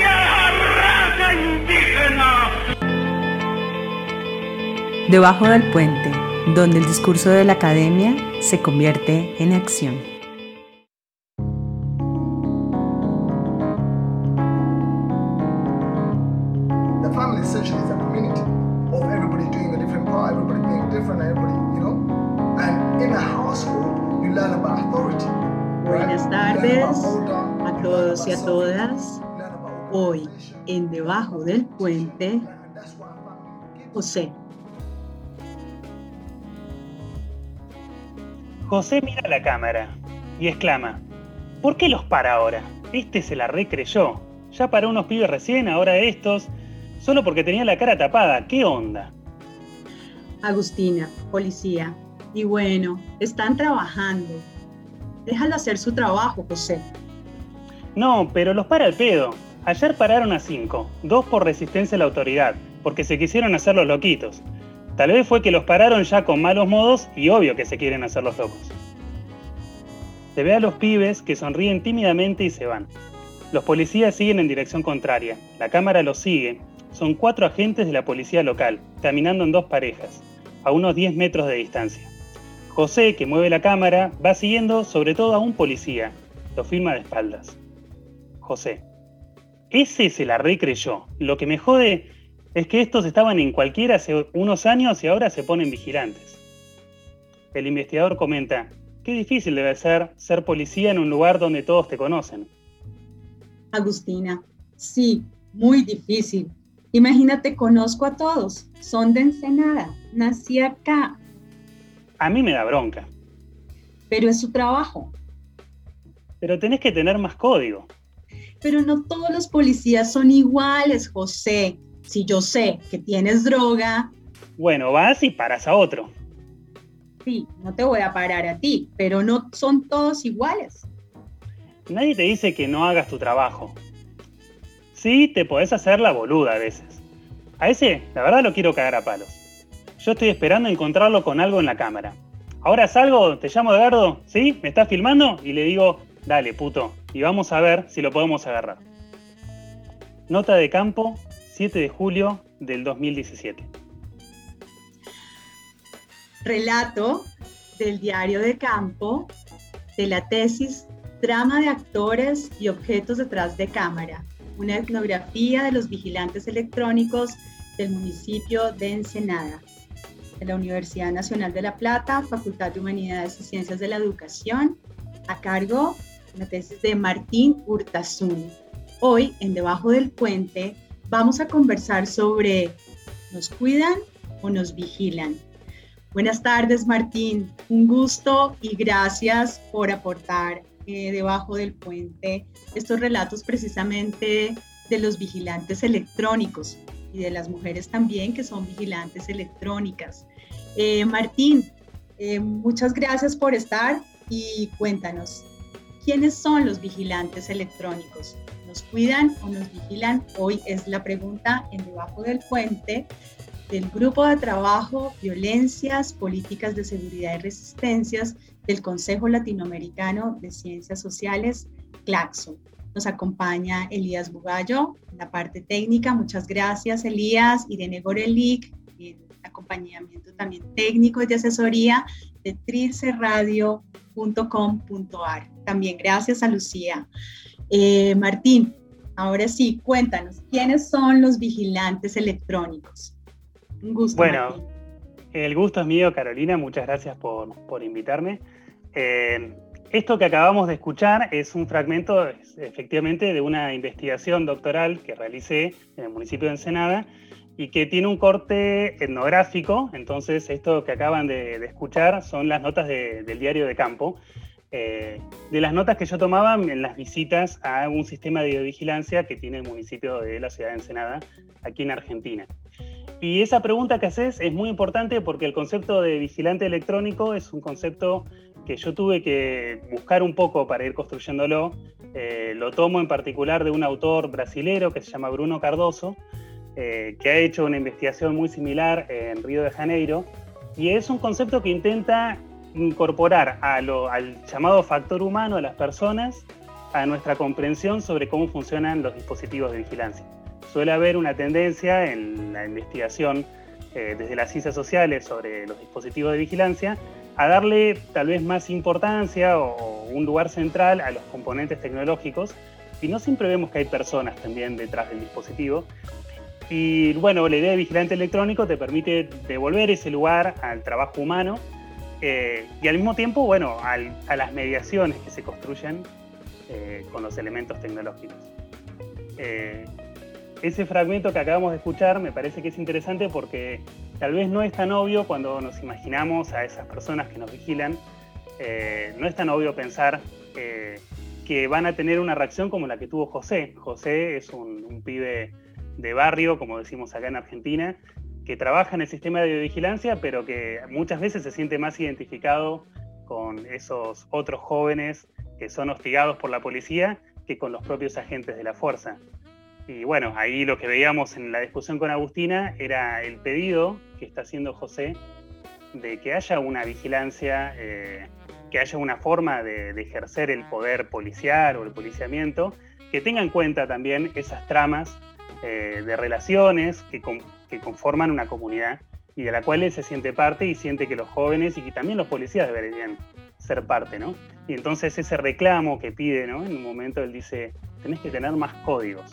raza indígena! Debajo del puente, donde el discurso de la academia se convierte en acción. Debajo del Puente, José. José mira la cámara y exclama, ¿por qué los para ahora? Este se la recreyó. Ya paró unos pibes recién, ahora estos, solo porque tenía la cara tapada. ¿Qué onda? Agustina, policía. Y bueno, están trabajando. Déjalo hacer su trabajo, José. No, pero los para el pedo. Ayer pararon a cinco, dos por resistencia a la autoridad, porque se quisieron hacer los loquitos. Tal vez fue que los pararon ya con malos modos y obvio que se quieren hacer los locos. Se ve a los pibes que sonríen tímidamente y se van. Los policías siguen en dirección contraria. La cámara los sigue. Son cuatro agentes de la policía local, caminando en dos parejas, a unos 10 metros de distancia. José, que mueve la cámara, va siguiendo sobre todo a un policía. Lo firma de espaldas. José. Ese se la recreyó. Lo que me jode es que estos estaban en cualquiera hace unos años y ahora se ponen vigilantes. El investigador comenta, qué difícil debe ser ser policía en un lugar donde todos te conocen. Agustina, sí, muy difícil. Imagínate, conozco a todos, son de Ensenada, nací acá, a mí me da bronca. Pero es su trabajo. Pero tenés que tener más código. Pero no todos los policías son iguales, José. Si yo sé que tienes droga... Bueno, vas y paras a otro. Sí, no te voy a parar a ti, pero no son todos iguales. Nadie te dice que no hagas tu trabajo. Sí, te podés hacer la boluda a veces. A ese, la verdad, lo quiero cagar a palos. Yo estoy esperando encontrarlo con algo en la cámara. Ahora salgo, te llamo Edgardo, ¿sí? ¿Me estás filmando? Y le digo, dale, puto, y vamos a ver si lo podemos agarrar. Nota de campo, 7 de julio del 2017. Relato del diario de campo de la tesis Trama de actores y objetos detrás de cámara, una etnografía de los vigilantes electrónicos del municipio de Ensenada de la Universidad Nacional de La Plata, Facultad de Humanidades y Ciencias de la Educación, a cargo la tesis de Martín Urtasun. Hoy, en Debajo del Puente, vamos a conversar sobre ¿nos cuidan o nos vigilan? Buenas tardes, Martín. Un gusto y gracias por aportar eh, debajo del puente estos relatos precisamente de los vigilantes electrónicos y de las mujeres también que son vigilantes electrónicas. Eh, Martín, eh, muchas gracias por estar y cuéntanos, ¿quiénes son los vigilantes electrónicos? ¿Nos cuidan o nos vigilan? Hoy es la pregunta en debajo del puente del Grupo de Trabajo Violencias, Políticas de Seguridad y Resistencias del Consejo Latinoamericano de Ciencias Sociales, CLACSO. Nos acompaña Elías Bugallo en la parte técnica. Muchas gracias, Elías. Irene Gorelic, en acompañamiento también técnico y de asesoría de trilceradio.com.ar. También gracias a Lucía. Eh, Martín, ahora sí, cuéntanos, ¿quiénes son los vigilantes electrónicos? Un gusto. Bueno, el gusto es mío, Carolina. Muchas gracias por, por invitarme. Eh, esto que acabamos de escuchar es un fragmento efectivamente de una investigación doctoral que realicé en el municipio de Ensenada y que tiene un corte etnográfico. Entonces, esto que acaban de, escuchar son las notas del diario de campo, eh, de las notas que yo tomaba en las visitas a un sistema de videovigilancia que tiene el municipio de la ciudad de Ensenada, aquí en Argentina. Y esa pregunta que haces es muy importante porque el concepto de vigilante electrónico es un concepto que yo tuve que buscar un poco para ir construyéndolo. Eh, lo tomo en particular de un autor brasilero que se llama Bruno Cardoso, eh, que ha hecho una investigación muy similar en Río de Janeiro, y es un concepto que intenta incorporar al llamado factor humano, a las personas, a nuestra comprensión sobre cómo funcionan los dispositivos de vigilancia. Suele haber una tendencia en la investigación eh, desde las ciencias sociales sobre los dispositivos de vigilancia a darle tal vez más importancia o, un lugar central a los componentes tecnológicos y no siempre vemos que hay personas también detrás del dispositivo. Y bueno, la idea de vigilante electrónico te permite devolver ese lugar al trabajo humano eh, y al mismo tiempo, bueno, a las mediaciones que se construyen eh, con los elementos tecnológicos. Eh, ese fragmento que acabamos de escuchar me parece que es interesante porque tal vez no es tan obvio cuando nos imaginamos a esas personas que nos vigilan, no es tan obvio pensar que van a tener una reacción como la que tuvo José. José es un, un pibe de barrio, como decimos acá en Argentina, que trabaja en el sistema de vigilancia, pero que muchas veces se siente más identificado con esos otros jóvenes que son hostigados por la policía que con los propios agentes de la fuerza. Y bueno, ahí lo que veíamos en la discusión con Agustina era el pedido que está haciendo José de que haya una vigilancia, eh, que haya una forma de, ejercer el poder policial o el policiamiento, que tenga en cuenta también esas tramas eh, de relaciones que, que conforman una comunidad y de la cual él se siente parte y siente que los jóvenes y que también los policías deberían ser parte, ¿no? Y entonces ese reclamo que pide, ¿no? En un momento él dice, tenés que tener más códigos.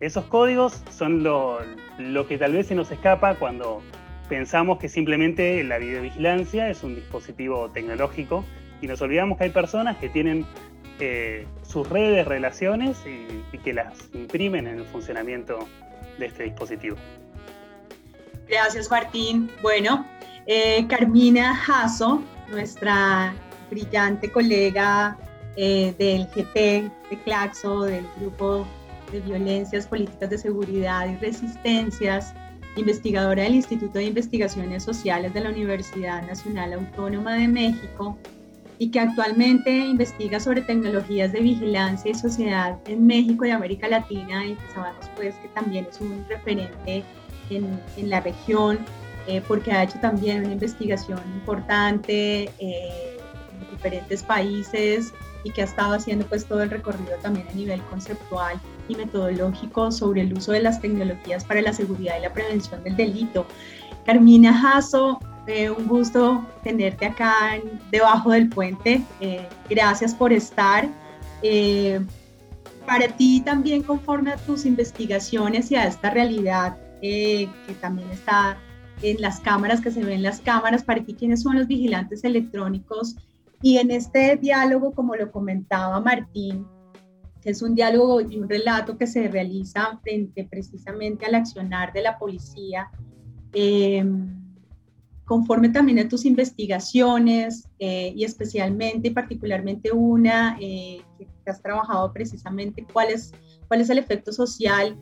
Esos códigos son lo, lo que tal vez se nos escapa cuando pensamos que simplemente la videovigilancia es un dispositivo tecnológico y nos olvidamos que hay personas que tienen eh, sus redes, relaciones y, que las imprimen en el funcionamiento de este dispositivo. Gracias, Martín. Bueno, eh, Carmina Jasso, nuestra brillante colega eh, del GP de Claxo, del Grupo de Violencias Políticas de Seguridad y Resistencias, investigadora del Instituto de Investigaciones Sociales de la Universidad Nacional Autónoma de México y que actualmente investiga sobre tecnologías de vigilancia y sociedad en México y América Latina y que sabemos pues que también es un referente en, la región, eh, porque ha hecho también una investigación importante eh, en diferentes países y que ha estado haciendo pues todo el recorrido también a nivel conceptual y metodológico sobre el uso de las tecnologías para la seguridad y la prevención del delito. Carmina Jasso, eh, un gusto tenerte acá debajo del puente. gracias por estar. para ti también conforme a tus investigaciones y a esta realidad eh, que también está en las cámaras, que se ven las cámaras, para ti quiénes son los vigilantes electrónicos. Y en este diálogo, como lo comentaba Martín, que es un diálogo y un relato que se realiza frente precisamente al accionar de la policía, eh, conforme también a tus investigaciones eh, y especialmente y particularmente una que has trabajado precisamente cuál es, cuál es el efecto social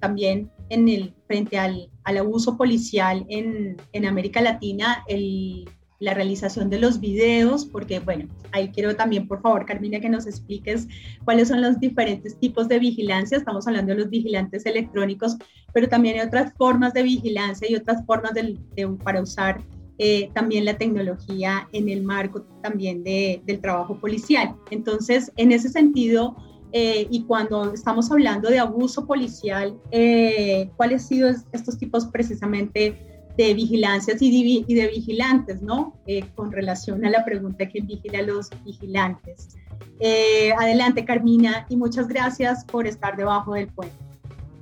también en el, frente al, al abuso policial en, en América Latina, el, la realización de los videos, porque bueno, ahí quiero también, por favor, Carmina, que nos expliques cuáles son los diferentes tipos de vigilancia. Estamos hablando de los vigilantes electrónicos, pero también hay otras formas de vigilancia y otras formas de, para usar eh, también la tecnología en el marco también de, del trabajo policial. Entonces, en ese sentido, eh, y cuando estamos hablando de abuso policial, eh, ¿cuáles han sido estos tipos precisamente de vigilancias y de, vigilantes, ¿no? Eh, con relación a la pregunta que vigila a los vigilantes. adelante, Carmina, y muchas gracias por estar debajo del puente.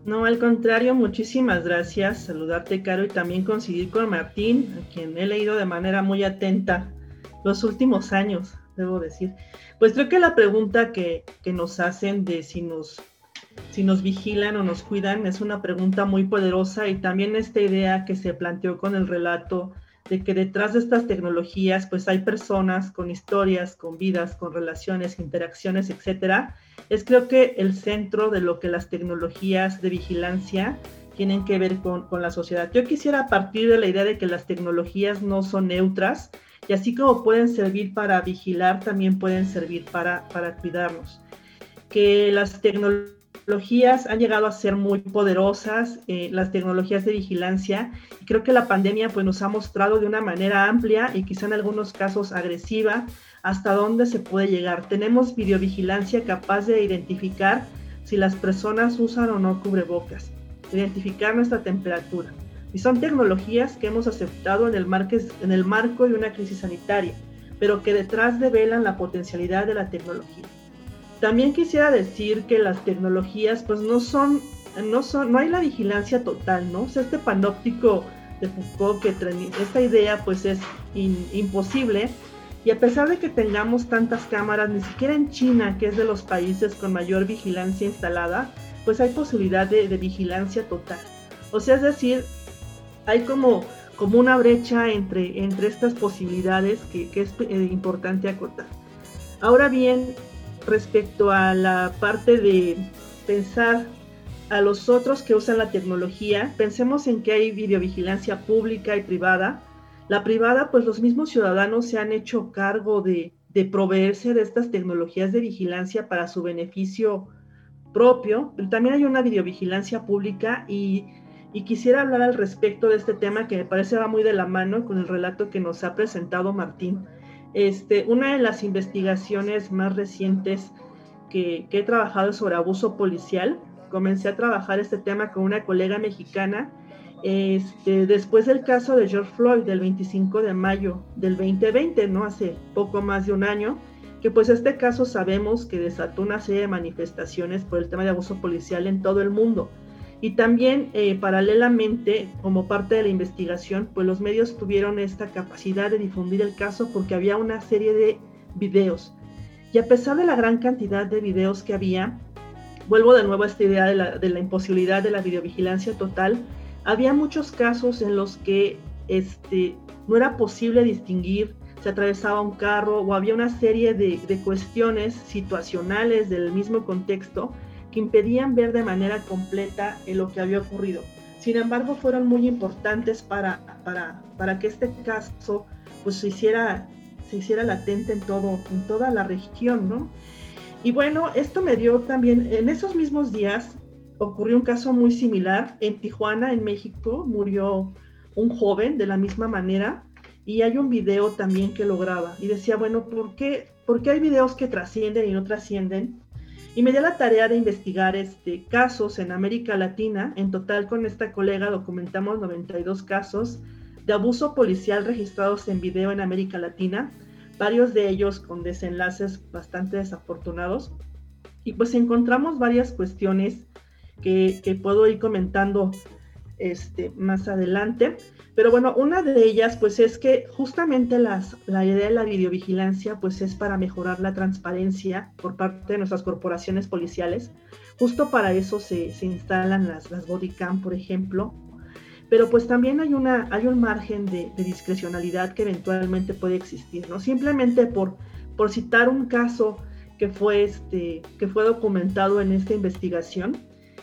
No, al contrario, muchísimas gracias. Saludarte, Caro, y también coincidir con Martín, a quien he leído de manera muy atenta los últimos años, debo decir. Pues creo que la pregunta que, nos hacen de si nos, si nos vigilan o nos cuidan es una pregunta muy poderosa y también esta idea que se planteó con el relato de que detrás de estas tecnologías pues hay personas con historias, con vidas, con relaciones, interacciones, etcétera, es creo que el centro de lo que las tecnologías de vigilancia tienen que ver con, con la sociedad. Yo quisiera partir de la idea de que las tecnologías no son neutras, y así como pueden servir para vigilar, también pueden servir para, para cuidarnos. Que las tecnologías tecnologías han llegado a ser muy poderosas, eh, las tecnologías de vigilancia, creo que la pandemia pues, nos ha mostrado de una manera amplia y quizá en algunos casos agresiva hasta dónde se puede llegar. Tenemos videovigilancia capaz de identificar si las personas usan o no cubrebocas, identificar nuestra temperatura. Y son tecnologías que hemos aceptado en el, en el marco de una crisis sanitaria, pero que detrás develan la potencialidad de la tecnología. También quisiera decir que las tecnologías pues no son, no son, no hay la vigilancia total, ¿no? O sea, este panóptico de Foucault que esta idea pues es imposible y a pesar de que tengamos tantas cámaras, ni siquiera en China, que es de los países con mayor vigilancia instalada, pues hay posibilidad de, vigilancia total. O sea, es decir, hay como, como una brecha entre, entre estas posibilidades que, que es eh, importante acotar. Ahora bien, respecto a la parte de pensar a los otros que usan la tecnología, pensemos en que hay videovigilancia pública y privada. La privada, pues los mismos ciudadanos se han hecho cargo de, proveerse de estas tecnologías de vigilancia para su beneficio propio, también hay una videovigilancia pública y, quisiera hablar al respecto de este tema que me parece va muy de la mano con el relato que nos ha presentado Martín. Este, una de las investigaciones más recientes que, he trabajado sobre abuso policial, comencé a trabajar este tema con una colega mexicana este, después del caso de George Floyd del 25 de mayo del 2020, ¿no? Hace poco más de un año, que pues este caso sabemos que desató una serie de manifestaciones por el tema de abuso policial en todo el mundo. Y también, eh, paralelamente, como parte de la investigación, pues los medios tuvieron esta capacidad de difundir el caso porque había una serie de videos. Y a pesar de la gran cantidad de videos que había, vuelvo de nuevo a esta idea de la, de la imposibilidad de la videovigilancia total, había muchos casos en los que este, no era posible distinguir se atravesaba un carro o había una serie de, de cuestiones situacionales del mismo contexto que impedían ver de manera completa lo que había ocurrido. Sin embargo, fueron muy importantes para, para, para que este caso pues, se, hiciera, se hiciera latente en, todo, en toda la región, ¿no? Y bueno, esto me dio también, en esos mismos días ocurrió un caso muy similar. En Tijuana, en México, murió un joven de la misma manera y hay un video también que lo graba. Y decía, bueno, ¿por qué, ¿por qué hay videos que trascienden y no trascienden? Y me dio la tarea de investigar este, casos en América Latina. En total con esta colega documentamos 92 casos de abuso policial registrados en video en América Latina, varios de ellos con desenlaces bastante desafortunados. Y pues encontramos varias cuestiones que, que puedo ir comentando este, más adelante. Pero bueno, una de ellas pues es que justamente las, la idea de la videovigilancia pues es para mejorar la transparencia por parte de nuestras corporaciones policiales. Justo para eso se, se instalan las, las bodycam, por ejemplo. Pero pues también hay, una, hay un margen de, de, discrecionalidad que eventualmente puede existir, ¿no? Simplemente por, por citar un caso que fue, este, que fue documentado en esta investigación,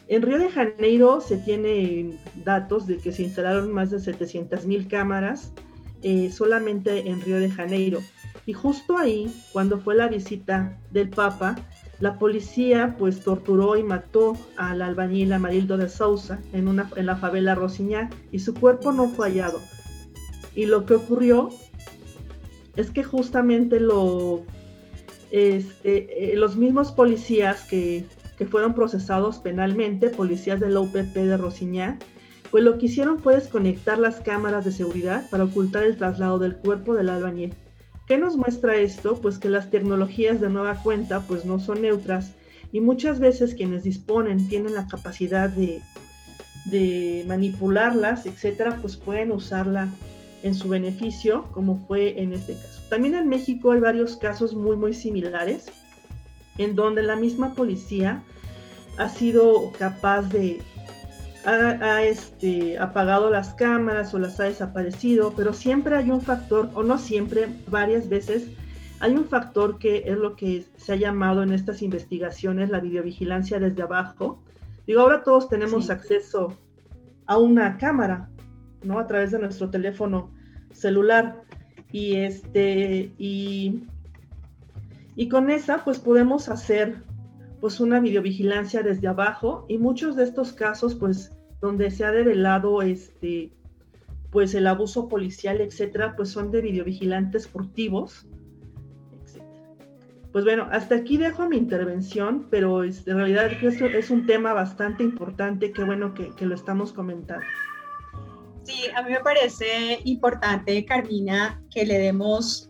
en Río de Janeiro se tienen datos de que se instalaron más de 700 mil cámaras eh, solamente en Río de Janeiro. Y justo ahí, cuando fue la visita del Papa, la policía pues torturó y mató al albañil Amarildo de Sousa en, una, en la favela Rosiñá y su cuerpo no fue hallado. Y lo que ocurrió es que justamente lo, este, eh, los mismos policías que que fueron procesados penalmente, policías de la UPP de Rosiñá, pues lo que hicieron fue desconectar las cámaras de seguridad para ocultar el traslado del cuerpo del albañil. ¿Qué nos muestra esto? Pues que las tecnologías de nueva cuenta pues no son neutras y muchas veces quienes disponen tienen la capacidad de, de manipularlas, etcétera, pues pueden usarla en su beneficio, como fue en este caso. También en México hay varios casos muy, muy similares en donde la misma policía ha sido capaz de ha, este, apagado las cámaras o las ha desaparecido, pero siempre hay un factor, o no siempre, varias veces, hay un factor que es lo que se ha llamado en estas investigaciones la videovigilancia desde abajo. Digo, ahora todos tenemos acceso a una cámara, ¿no? A través de nuestro teléfono celular. Y este, y y con esa pues podemos hacer pues una videovigilancia desde abajo y muchos de estos casos pues donde se ha develado este pues el abuso policial, etcétera, pues son de videovigilantes furtivos, etcétera. Pues bueno, hasta aquí dejo mi intervención, pero es, en realidad es un tema bastante importante, qué bueno que, que lo estamos comentando. Sí, a mí me parece importante, Carmina, que le demos,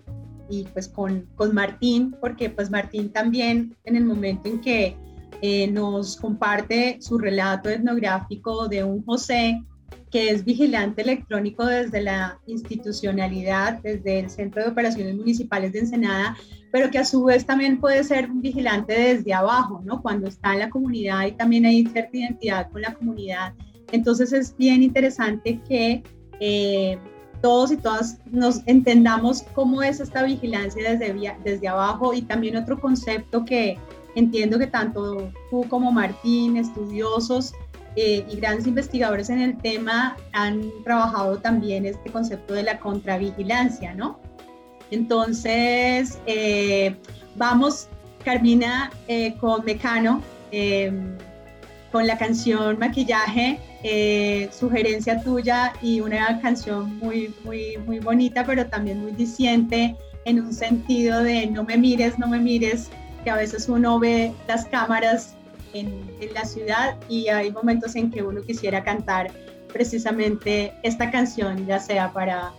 y pues con, con Martín, porque pues Martín también en el momento en que eh, nos comparte su relato etnográfico de un José que es vigilante electrónico desde la institucionalidad, desde el Centro de Operaciones Municipales de Ensenada, pero que a su vez también puede ser un vigilante desde abajo, ¿no? Cuando está en la comunidad y también hay cierta identidad con la comunidad. Entonces es bien interesante que eh, todos y todas nos entendamos cómo es esta vigilancia desde, desde abajo y también otro concepto que entiendo que tanto tú como Martín, estudiosos, eh, y grandes investigadores en el tema han trabajado también este concepto de la contravigilancia, ¿no? Entonces, eh, vamos, Carmina, eh, con Mecano, con la canción Maquillaje, sugerencia tuya y una canción muy, muy, muy bonita, pero también muy diciente en un sentido de no me mires, no me mires, que a veces uno ve las cámaras en, la ciudad y hay momentos en que uno quisiera cantar precisamente esta canción, ya sea para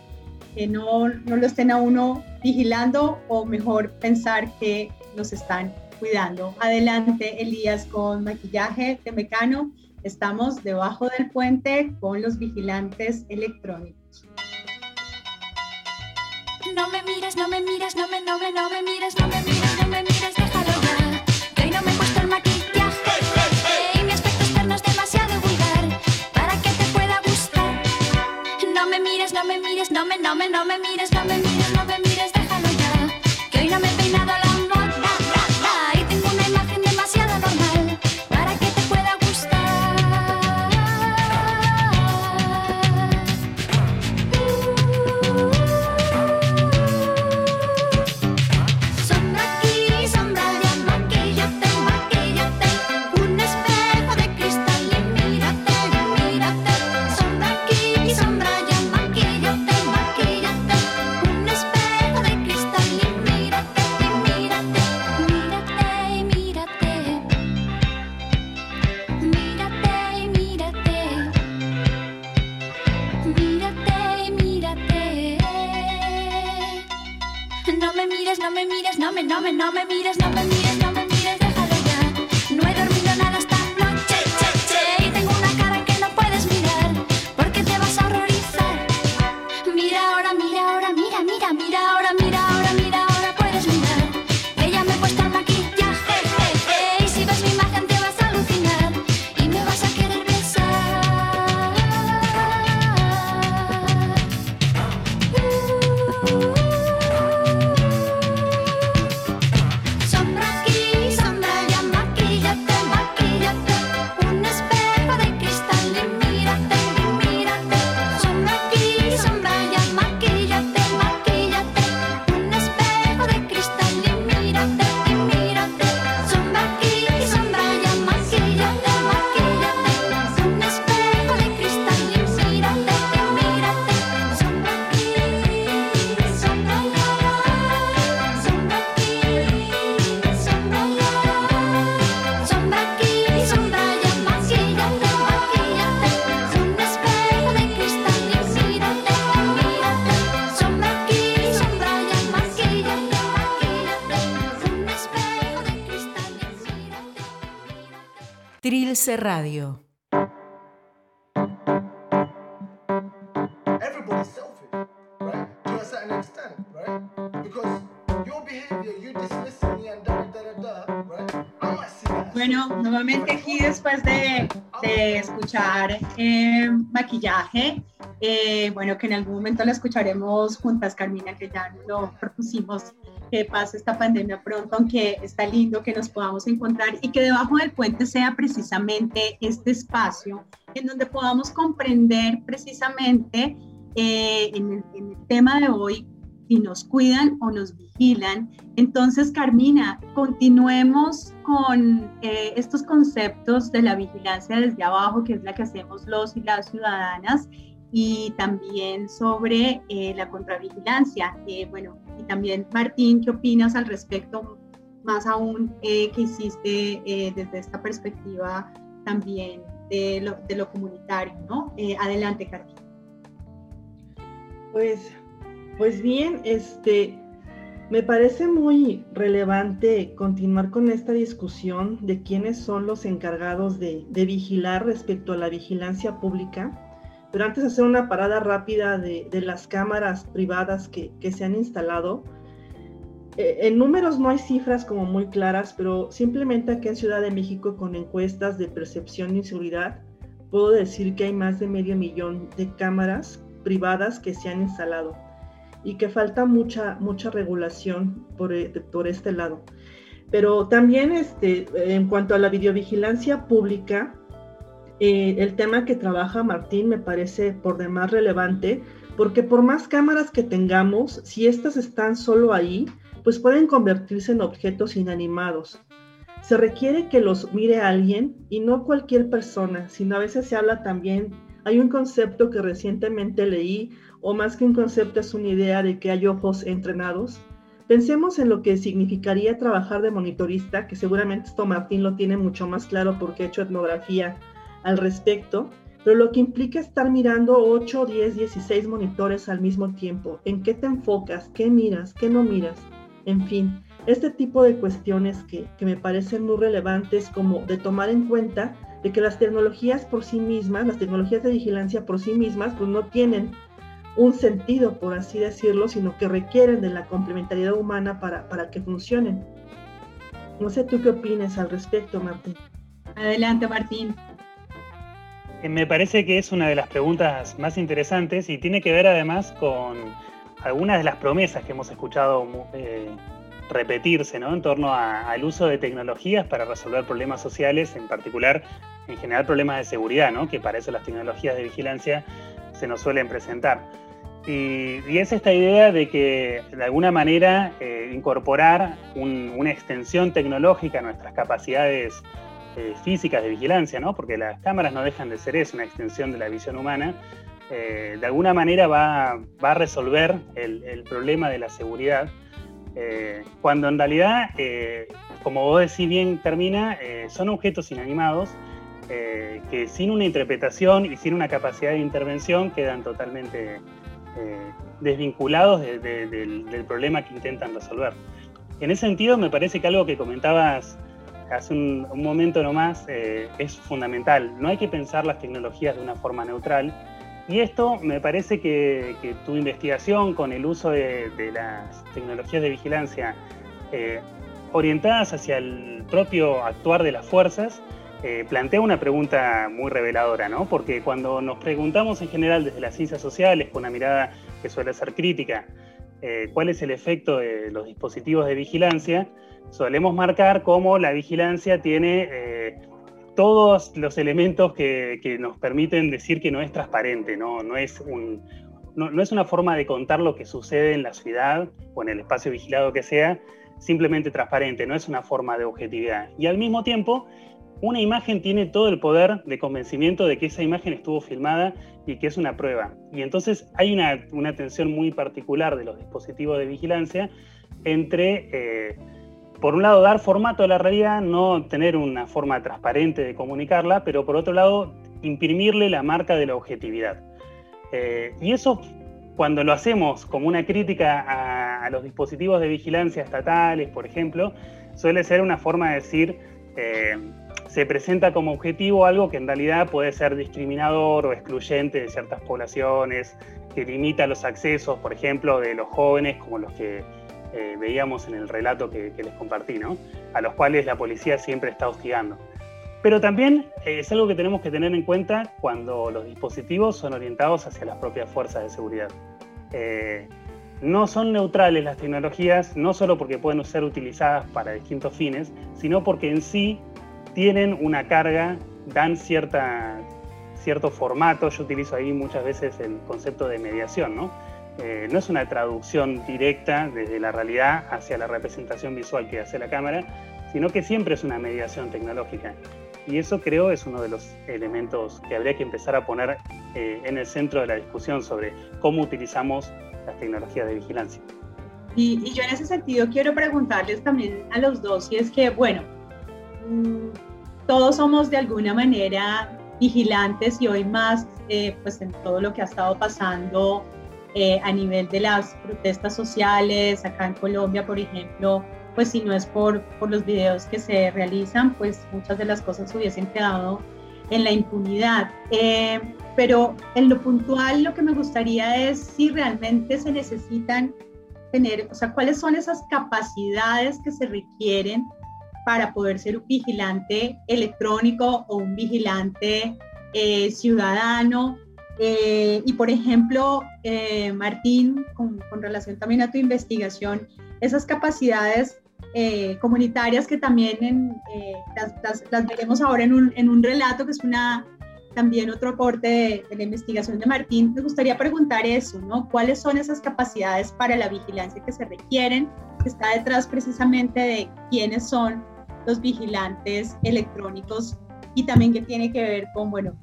que no, no lo estén a uno vigilando o mejor pensar que nos están cuidando. Adelante, Elías, con maquillaje de mecano. Estamos debajo del puente con los vigilantes electrónicos. No me mires, no me mires, no me, no me, no me mires, no me mires, no me mires, déjalo ya. Que hoy no me he puesto el maquillaje. no me mires, no me, no me, no me mires, no me mires, no me mires, no me, no me mires, no me Radio. Bueno, nuevamente aquí después de, escuchar eh, maquillaje, eh, bueno, que en algún momento lo escucharemos juntas, Carmina, que ya lo propusimos que pase esta pandemia pronto, aunque está lindo que nos podamos encontrar y que debajo del puente sea precisamente este espacio en donde podamos comprender precisamente eh, en, el, tema de hoy si nos cuidan o nos vigilan. Entonces, Carmina, continuemos con eh, estos conceptos de la vigilancia desde abajo, que es la que hacemos los y las ciudadanas, y también sobre eh, la contravigilancia. Eh, bueno, y también, Martín, ¿qué opinas al respecto? Más aún que hiciste desde esta perspectiva también de lo, de comunitario, ¿no? adelante, Carmina. Pues pues bien, este, me parece muy relevante continuar con esta discusión de quiénes son los encargados de, vigilar respecto a la vigilancia pública, pero antes de hacer una parada rápida de, las cámaras privadas que, se han instalado, eh, en números no hay cifras como muy claras, pero simplemente aquí en Ciudad de México con encuestas de percepción de inseguridad, puedo decir que hay más de medio millón de cámaras privadas que se han instalado y que falta mucha, mucha regulación por, eh, por este lado. Pero también este, en cuanto a la videovigilancia pública, eh, el tema que trabaja Martín me parece por demás relevante, porque por más cámaras que tengamos, si estas están solo ahí, pues pueden convertirse en objetos inanimados. Se requiere que los mire alguien y no cualquier persona, sino a veces se habla también, hay un concepto que recientemente leí o más que un concepto es una idea de que hay ojos entrenados. Pensemos en lo que significaría trabajar de monitorista, que seguramente esto Martín lo tiene mucho más claro porque ha hecho etnografía al respecto, pero lo que implica estar mirando 8, 10, 16 monitores al mismo tiempo. ¿En qué te enfocas? ¿Qué miras? ¿Qué no miras? En fin, este tipo de cuestiones que, que me parecen muy relevantes como de tomar en cuenta de que las tecnologías por sí mismas, las tecnologías de vigilancia por sí mismas, pues no tienen un sentido, por así decirlo, sino que requieren de la complementariedad humana para, para que funcionen. No sé tú qué opinas al respecto, Martín. Adelante, Martín. Eh, me parece que es una de las preguntas más interesantes y tiene que ver además con algunas de las promesas que hemos escuchado eh, repetirse ¿no? en torno al uso de tecnologías para resolver problemas sociales, en particular, en general, problemas de seguridad, ¿no? que para eso las tecnologías de vigilancia se nos suelen presentar. Y, es esta idea de que de alguna manera eh, incorporar una extensión tecnológica a nuestras capacidades eh, físicas de vigilancia, ¿no? porque las cámaras no dejan de ser eso, una extensión de la visión humana, eh, de alguna manera va, a resolver el, problema de la seguridad, cuando en realidad, como vos decís bien, termina, son objetos inanimados eh, que sin una interpretación y sin una capacidad de intervención quedan totalmente eh, desvinculados del, problema que intentan resolver. En ese sentido, me parece que algo que comentabas hace un, momento nomás eh, es fundamental. No hay que pensar las tecnologías de una forma neutral. Y esto me parece que, tu investigación con el uso de, las tecnologías de vigilancia orientadas hacia el propio actuar de las fuerzas, eh, plantea una pregunta muy reveladora, ¿no? Porque cuando nos preguntamos en general desde las ciencias sociales, con una mirada que suele ser crítica, eh, cuál es el efecto de los dispositivos de vigilancia, solemos marcar cómo la vigilancia tiene eh, todos los elementos que, nos permiten decir que no es transparente, no, no es un, no, es una forma de contar lo que sucede en la ciudad o en el espacio vigilado que sea, simplemente transparente, no es una forma de objetividad. Y al mismo tiempo una imagen tiene todo el poder de convencimiento de que esa imagen estuvo filmada y que es una prueba. Y entonces hay una, una tensión muy particular de los dispositivos de vigilancia entre, eh, por un lado, dar formato a la realidad, no tener una forma transparente de comunicarla, pero por otro lado, imprimirle la marca de la objetividad. Eh, y eso, cuando lo hacemos como una crítica a, los dispositivos de vigilancia estatales, por ejemplo, suele ser una forma de decir, eh, se presenta como objetivo algo que en realidad puede ser discriminador o excluyente de ciertas poblaciones, que limita los accesos, por ejemplo, de los jóvenes, como los que eh, veíamos en el relato que, les compartí, ¿no? a los cuales la policía siempre está hostigando. Pero también eh, es algo que tenemos que tener en cuenta cuando los dispositivos son orientados hacia las propias fuerzas de seguridad. Eh, no son neutrales las tecnologías, no solo porque pueden ser utilizadas para distintos fines, sino porque en sí tienen una carga, dan cierta, cierto formato. Yo utilizo ahí muchas veces el concepto de mediación, ¿no? Eh, no es una traducción directa desde la realidad hacia la representación visual que hace la cámara, sino que siempre es una mediación tecnológica. Y eso creo es uno de los elementos que habría que empezar a poner eh, en el centro de la discusión sobre cómo utilizamos las tecnologías de vigilancia. Y, y, yo en ese sentido quiero preguntarles también a los dos si es que, bueno, mmm, todos somos de alguna manera vigilantes y hoy más, eh, pues en todo lo que ha estado pasando eh, a nivel de las protestas sociales, acá en Colombia, por ejemplo, pues si no es por, por los videos que se realizan, pues muchas de las cosas hubiesen quedado en la impunidad. Eh, pero en lo puntual lo que me gustaría es si realmente se necesitan tener, o sea, cuáles son esas capacidades que se requieren para poder ser un vigilante electrónico o un vigilante eh, ciudadano. Eh, y por ejemplo, eh, Martín, con, con, relación también a tu investigación, esas capacidades comunitarias que también en, las, las, las, veremos ahora en un, en un, relato, que es una, también otro aporte de, de, la investigación de Martín, me gustaría preguntar eso, ¿no? ¿Cuáles son esas capacidades para la vigilancia que se requieren? Que está detrás precisamente de quiénes son los vigilantes electrónicos y también que tiene que ver con, bueno,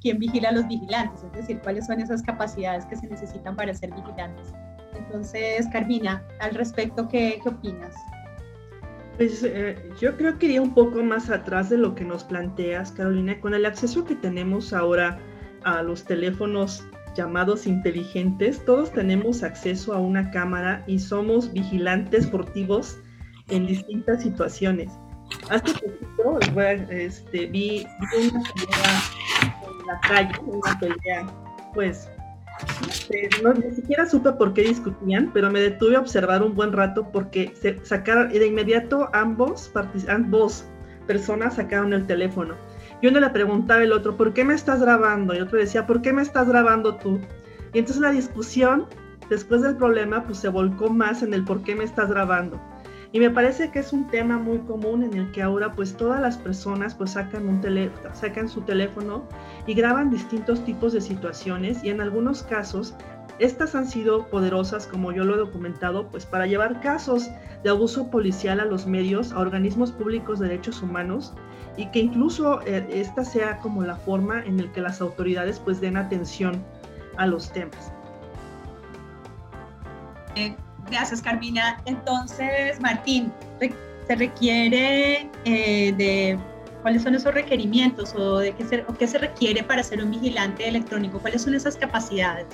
quién vigila a los vigilantes, es decir, cuáles son esas capacidades que se necesitan para ser vigilantes. Entonces, Carmina, al respecto, ¿qué, qué opinas? Pues eh, yo creo que iría un poco más atrás de lo que nos planteas, Carolina, con el acceso que tenemos ahora a los teléfonos llamados inteligentes, todos tenemos acceso a una cámara y somos vigilantes furtivos en distintas situaciones. Hace poquito este, vi, vi, una en calle, pues, este, no, ni siquiera supe por qué discutían, pero me detuve a observar un buen rato porque se sacaron, de inmediato ambos, ambos personas sacaron el teléfono. Y uno le preguntaba al otro, ¿por qué me estás grabando? Y otro decía, ¿por qué me estás grabando tú? Y entonces la discusión, después del problema, pues se volcó más en el por qué me estás grabando. Y me parece que es un tema muy común en el que ahora pues todas las personas pues sacan, un tele, sacan su teléfono y graban distintos tipos de situaciones y en algunos casos estas han sido poderosas, como yo lo he documentado, pues para llevar casos de abuso policial a los medios, a organismos públicos de derechos humanos y que incluso eh, esta sea como la forma en la que las autoridades pues den atención a los temas. Eh, Gracias, Carmina. Entonces, Martín, se requiere eh, de cuáles son esos requerimientos o de qué se, o qué se requiere para ser un vigilante electrónico, cuáles son esas capacidades.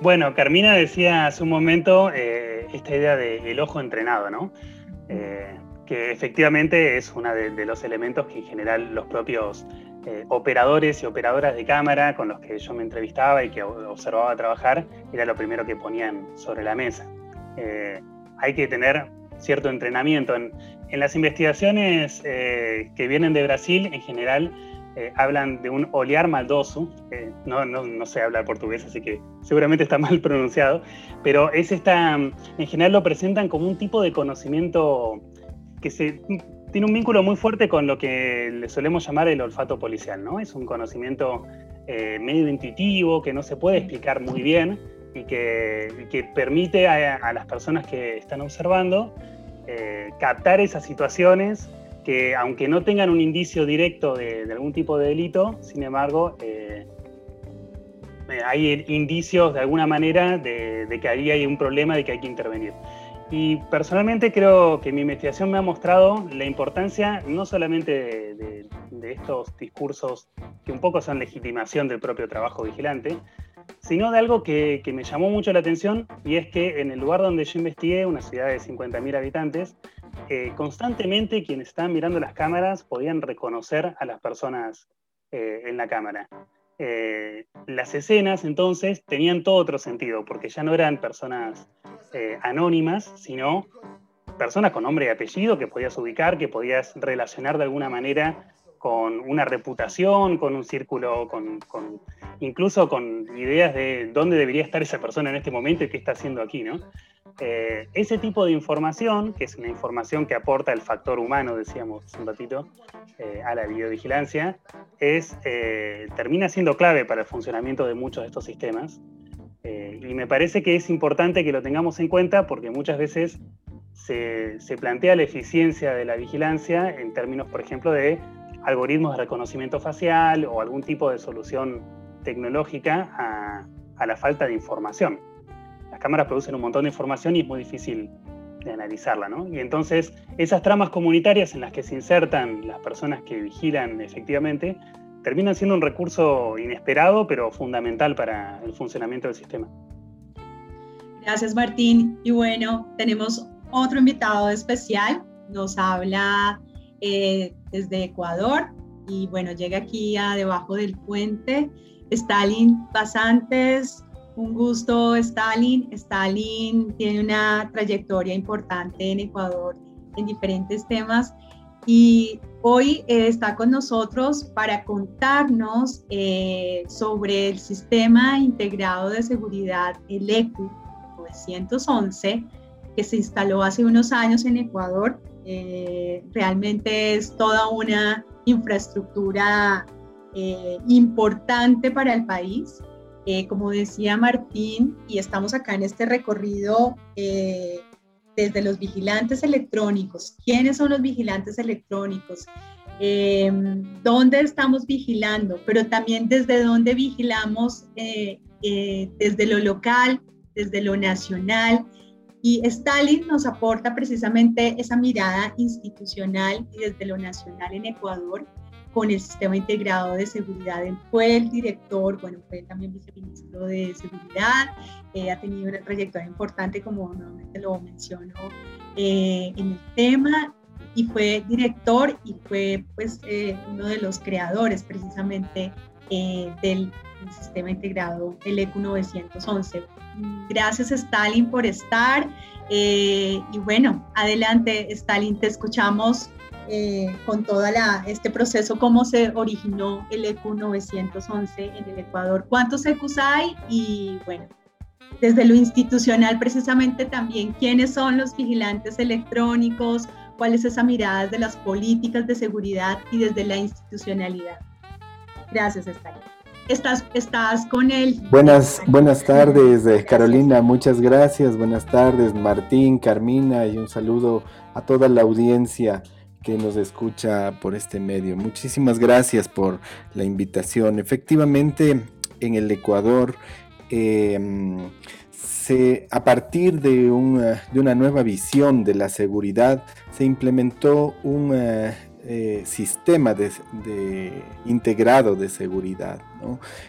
Bueno, Carmina decía hace un momento eh, esta idea del ojo entrenado, ¿no? Eh, que efectivamente es uno de, de, los elementos que en general los propios eh, operadores y operadoras de cámara con los que yo me entrevistaba y que observaba trabajar, era lo primero que ponían sobre la mesa. Eh, hay que tener cierto entrenamiento. En, en las investigaciones eh, que vienen de Brasil, en general, hablan de un olear maldoso. No, no, no, sé hablar portugués, así que seguramente está mal pronunciado, pero es esta, en general lo presentan como un tipo de conocimiento que se tiene un vínculo muy fuerte con lo que le solemos llamar el olfato policial, ¿no? Es un conocimiento eh, medio intuitivo, que no se puede explicar muy bien y que, permite a, las personas que están observando eh, captar esas situaciones que, aunque no tengan un indicio directo de, de algún tipo de delito, sin embargo, eh, hay indicios de alguna manera de, de que ahí hay un problema, de que hay que intervenir. Y personalmente creo que mi investigación me ha mostrado la importancia no solamente de, estos discursos que un poco son legitimación del propio trabajo vigilante, sino de algo que, que, me llamó mucho la atención y es que en el lugar donde yo investigué, una ciudad de 50.000 habitantes, eh, constantemente quienes estaban mirando las cámaras podían reconocer a las personas eh, en la cámara. Eh, las escenas entonces tenían todo otro sentido, porque ya no eran personas eh, anónimas, sino personas con nombre y apellido que podías ubicar, que podías relacionar de alguna manera con una reputación, con un círculo, con, con, incluso con ideas de dónde debería estar esa persona en este momento y qué está haciendo aquí, ¿no? Eh, ese tipo de información, que es una información que aporta el factor humano, decíamos un ratito, eh, a la videovigilancia, es, eh, termina siendo clave para el funcionamiento de muchos de estos sistemas. Y me parece que es importante que lo tengamos en cuenta porque muchas veces se, plantea la eficiencia de la vigilancia en términos, por ejemplo, de algoritmos de reconocimiento facial o algún tipo de solución tecnológica a la falta de información. Cámaras producen un montón de información y es muy difícil de analizarla, ¿no? Y entonces esas tramas comunitarias en las que se insertan las personas que vigilan efectivamente terminan siendo un recurso inesperado pero fundamental para el funcionamiento del sistema. Gracias Martín. Y bueno, tenemos otro invitado especial. Nos habla eh, desde Ecuador y bueno, llega aquí a debajo del puente. Stalin Pasantes, un gusto, Stalin. Stalin tiene una trayectoria importante en Ecuador en diferentes temas y hoy eh, está con nosotros para contarnos eh, sobre el sistema integrado de seguridad, el ECU 911, que se instaló hace unos años en Ecuador. Eh, realmente es toda una infraestructura importante para el país eh, como decía Martín, y estamos acá en este recorrido eh, desde los vigilantes electrónicos. ¿Quiénes son los vigilantes electrónicos? Eh, ¿Dónde estamos vigilando? Pero también desde dónde vigilamos, desde lo local, desde lo nacional. Y Stalin nos aporta precisamente esa mirada institucional y desde lo nacional en Ecuador con el sistema integrado de seguridad. Fue el director, bueno, fue también viceministro de seguridad, eh, ha tenido una trayectoria importante, como nuevamente lo menciono, eh, en el tema, y fue director y fue pues eh, uno de los creadores precisamente del sistema integrado, el ECU 911. Gracias Stalin por estar. y bueno, adelante Stalin, te escuchamos eh, con todo este proceso, cómo se originó el ECU 911 en el Ecuador, cuántos ECUs hay y bueno, desde lo institucional precisamente también, quiénes son los vigilantes electrónicos, cuál es esa mirada de las políticas de seguridad y desde la institucionalidad. Gracias, Esther. Estás, estás con él. Buenas, buenas tardes, eh, Carolina. Muchas gracias. Buenas tardes, Martín, Carmina, y un saludo a toda la audiencia que nos escucha por este medio. Muchísimas gracias por la invitación. Efectivamente, en el Ecuador, em, se, a partir de, de, una nueva visión de la seguridad, se implementó un eh, eh, sistema de, integrado de seguridad.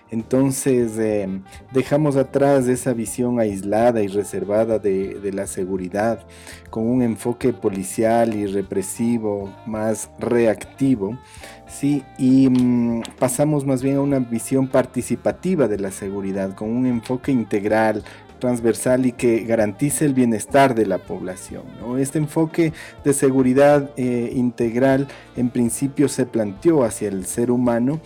Entonces em, dejamos atrás esa visión aislada y reservada de, la seguridad con un enfoque policial y represivo más reactivo. Sí, y mm, pasamos más bien a una visión participativa de la seguridad, con un enfoque integral, transversal y que garantice el bienestar de la población. Este enfoque de seguridad eh, integral en principio se planteó hacia el ser humano,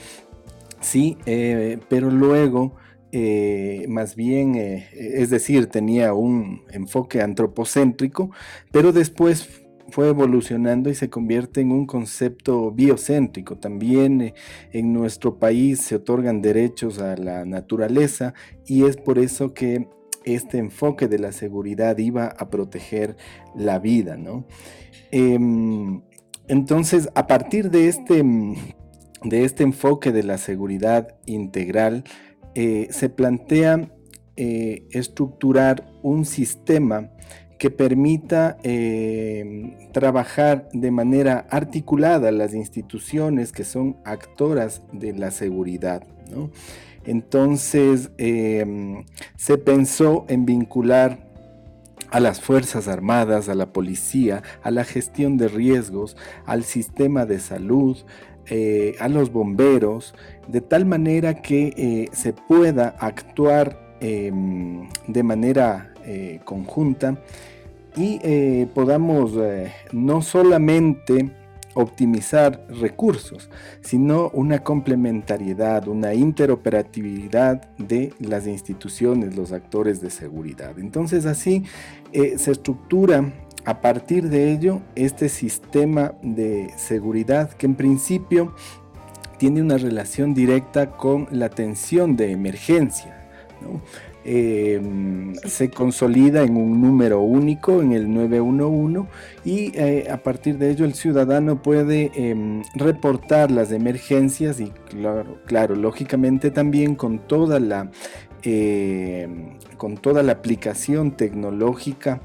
sí, eh, pero luego... Eh, más bien, es decir, tenía un enfoque antropocéntrico, pero después fue evolucionando y se convierte en un concepto biocéntrico. También en nuestro país se otorgan derechos a la naturaleza y es por eso que este enfoque de la seguridad iba a proteger la vida, ¿no? Em, entonces, a partir de este, de este enfoque de la seguridad integral, eh, se plantea eh, estructurar un sistema que permita em, trabajar de manera articulada las instituciones que son actoras de la seguridad. ¿no? Entonces em, se pensó en vincular a las Fuerzas Armadas, a la policía, a la gestión de riesgos, al sistema de salud, eh, a los bomberos, de tal manera que eh, se pueda actuar em, de manera eh, conjunta y podamos no solamente optimizar recursos, sino una complementariedad, una interoperatividad de las instituciones, los actores de seguridad. Entonces así eh, se estructura a partir de ello este sistema de seguridad que en principio tiene una relación directa con la atención de emergencia. Em, se consolida en un número único, en el 911, y eh, a partir de ello el ciudadano puede em, reportar las emergencias y claro, claro, lógicamente también con toda la, em, con toda la aplicación tecnológica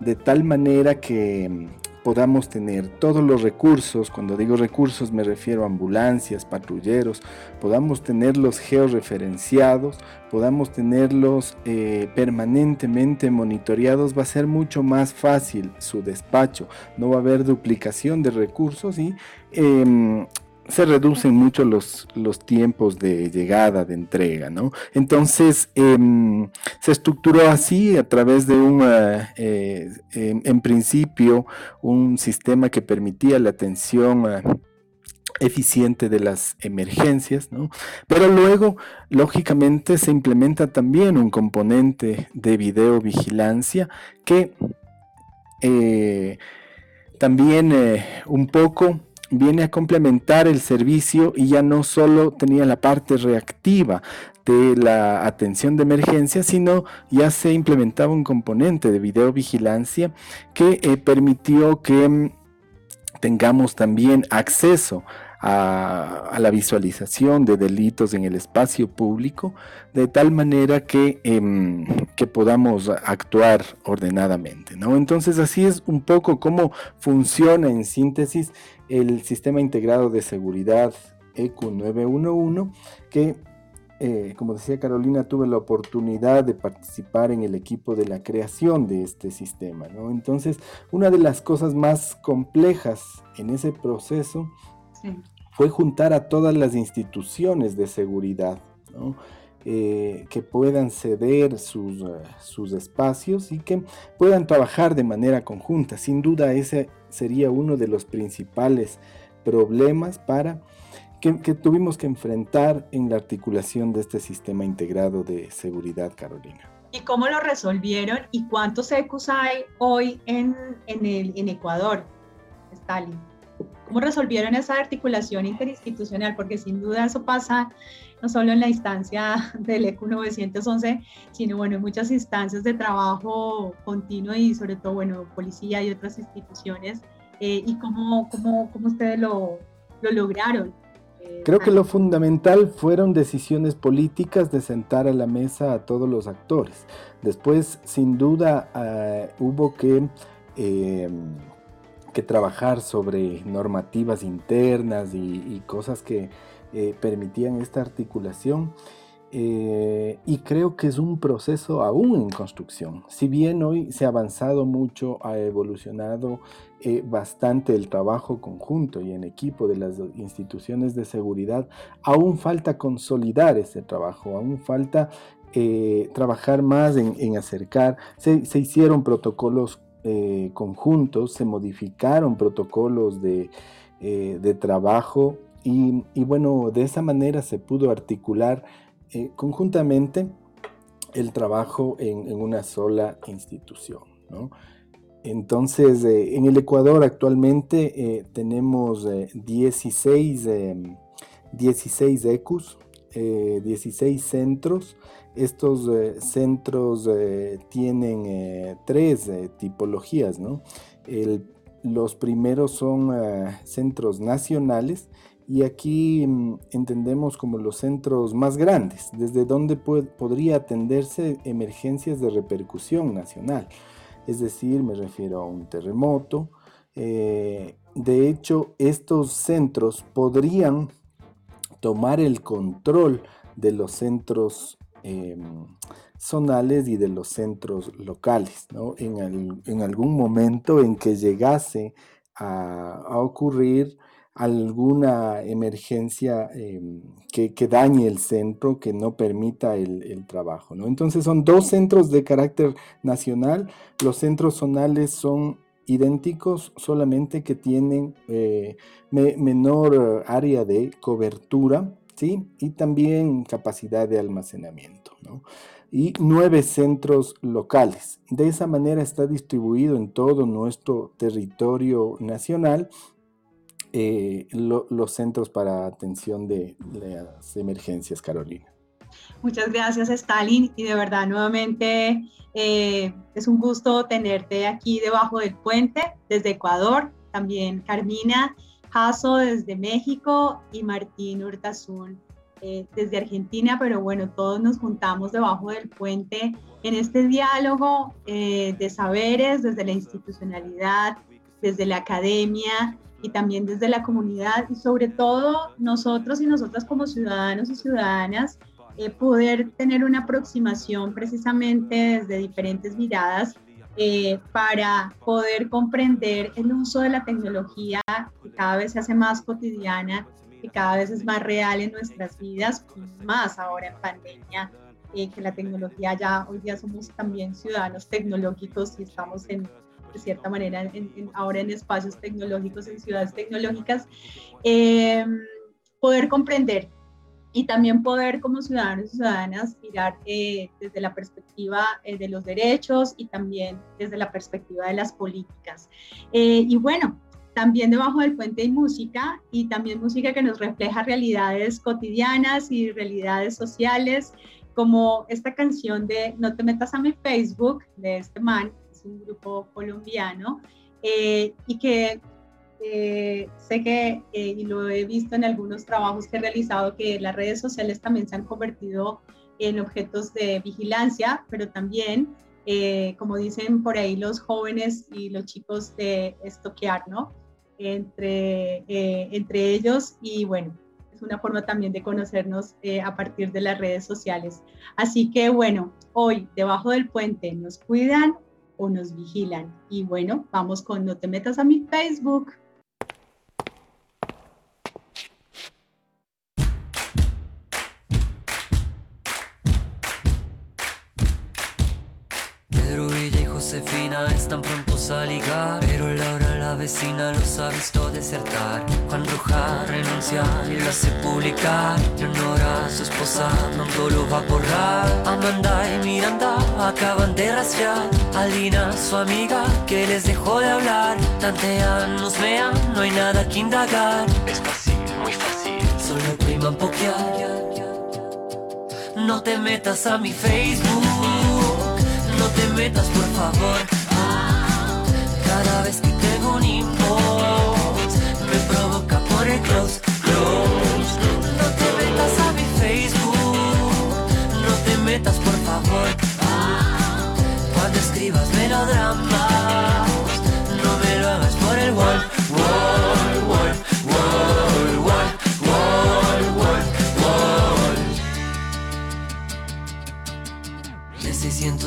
de tal manera que podamos tener todos los recursos, cuando digo recursos me refiero a ambulancias, patrulleros, podamos tenerlos georreferenciados, podamos tenerlos eh, permanentemente monitoreados, va a ser mucho más fácil su despacho, no va a haber duplicación de recursos y em, se reducen mucho los, los tiempos de llegada, de entrega, ¿no? Entonces, em, se estructuró así a través de un, eh, eh, en, principio, un sistema que permitía la atención eh, eficiente de las emergencias, ¿no? Pero luego, lógicamente, se implementa también un componente de videovigilancia que también un poco viene a complementar el servicio y ya no solo tenía la parte reactiva de la atención de emergencia, sino ya se implementaba un componente de videovigilancia que eh, permitió que mm, tengamos también acceso a, la visualización de delitos en el espacio público, de tal manera que, em, que podamos actuar ordenadamente. ¿no? Entonces así es un poco cómo funciona en síntesis el Sistema Integrado de Seguridad EQ 911, que eh, como decía Carolina, tuve la oportunidad de participar en el equipo de la creación de este sistema. ¿no? Entonces, una de las cosas más complejas en ese proceso fue juntar a todas las instituciones de seguridad, eh, que puedan ceder sus, eh, sus, espacios y que puedan trabajar de manera conjunta. Sin duda ese sería uno de los principales problemas para que, tuvimos que enfrentar en la articulación de este sistema integrado de seguridad, Carolina. ¿Y cómo lo resolvieron y cuántos ECUs hay hoy en, en, el, en Ecuador, Stalin? ¿Cómo resolvieron esa articulación interinstitucional? Porque sin duda eso pasa no solo en la instancia del ECU 911, sino bueno, en muchas instancias de trabajo continuo y sobre todo, bueno, policía y otras instituciones. Eh, ¿Y cómo, cómo, cómo ustedes lo, lo lograron? Eh, Creo que lo fundamental fueron decisiones políticas de sentar a la mesa a todos los actores. Después, sin duda, uh, hubo que... Eh, que trabajar sobre normativas internas y, cosas que eh, permitían esta articulación. Eh, y creo que es un proceso aún en construcción. Si bien hoy se ha avanzado mucho, ha evolucionado eh, bastante el trabajo conjunto y en equipo de las instituciones de seguridad, aún falta consolidar ese trabajo, aún falta trabajar más en, acercar. Se, se hicieron protocolos eh, conjuntos, se modificaron protocolos de, eh, trabajo y, bueno, de esa manera se pudo articular eh, conjuntamente el trabajo en, una sola institución. Entonces, en el Ecuador actualmente tenemos 16, 16 ECUs, 16 centros estos eh, centros eh, tienen eh, tres tipologías, ¿no? los primeros son centros nacionales y aquí mm, entendemos como los centros más grandes, desde donde podría atenderse emergencias de repercusión nacional. Es decir, me refiero a un terremoto. de hecho, estos centros podrían tomar el control de los centros Em, zonales y de los centros locales, en, algún momento en que llegase a, ocurrir alguna emergencia em, que, dañe el centro, que no permita el, trabajo. ¿no? Entonces son dos centros de carácter nacional. Los centros zonales son idénticos, solamente que tienen eh, menor área de cobertura y también capacidad de almacenamiento, Y nueve centros locales. De esa manera está distribuido en todo nuestro territorio nacional eh, los centros para atención de las emergencias, Carolina. Muchas gracias, Stalin. Y de verdad, nuevamente eh, es un gusto tenerte aquí debajo del puente desde Ecuador. También Carmina Jasso desde México y Martín Hurtazún eh, desde Argentina. Pero bueno, todos nos juntamos debajo del puente en este diálogo eh, de saberes desde la institucionalidad, desde la academia y también desde la comunidad y sobre todo nosotros y nosotras como ciudadanos y ciudadanas eh, poder tener una aproximación precisamente desde diferentes miradas eh, para poder comprender el uso de la tecnología que cada vez se hace más cotidiana, que cada vez es más real en nuestras vidas, más ahora en pandemia, eh, que la tecnología ya hoy día somos también ciudadanos tecnológicos y estamos en, de cierta manera ahora en espacios tecnológicos, en ciudades tecnológicas, poder comprender y también poder como ciudadanos y ciudadanas mirar eh, desde la perspectiva eh, de los derechos y también desde la perspectiva de las políticas. Eh, y bueno, también debajo del puente hay música y también música que nos refleja realidades cotidianas y realidades sociales, como esta canción de No te metas a mi Facebook de este man, es un grupo colombiano, y que eh, sé que, eh, y lo he visto en algunos trabajos que he realizado, que las redes sociales también se han convertido en objetos de vigilancia, pero también, eh, como dicen por ahí los jóvenes y los chicos, de estoquear, ¿no? Entre, entre ellos y bueno, es una forma también de conocernos a partir de las redes sociales. Así que bueno, hoy debajo del puente nos cuidan o nos vigilan. Y bueno, vamos con No te metas a mi Facebook. Josefina están prontos a ligar Pero Laura la vecina los ha visto desertar. Juan Roja renuncia y lo hace publicar. Leonora su esposa pronto lo va a borrar. Amanda y Miranda acaban de rastrear. Alina su amiga que les dejó de hablar. Tantean, nos vean, no hay nada que indagar. Es fácil, muy fácil. Solo priman pokear. No te metas a mi Facebook metas por favor. Cada vez que tengo un inbox Me provoca por el close, close. No te metas a mi Facebook No te metas por favor. Cuando escribas melodramas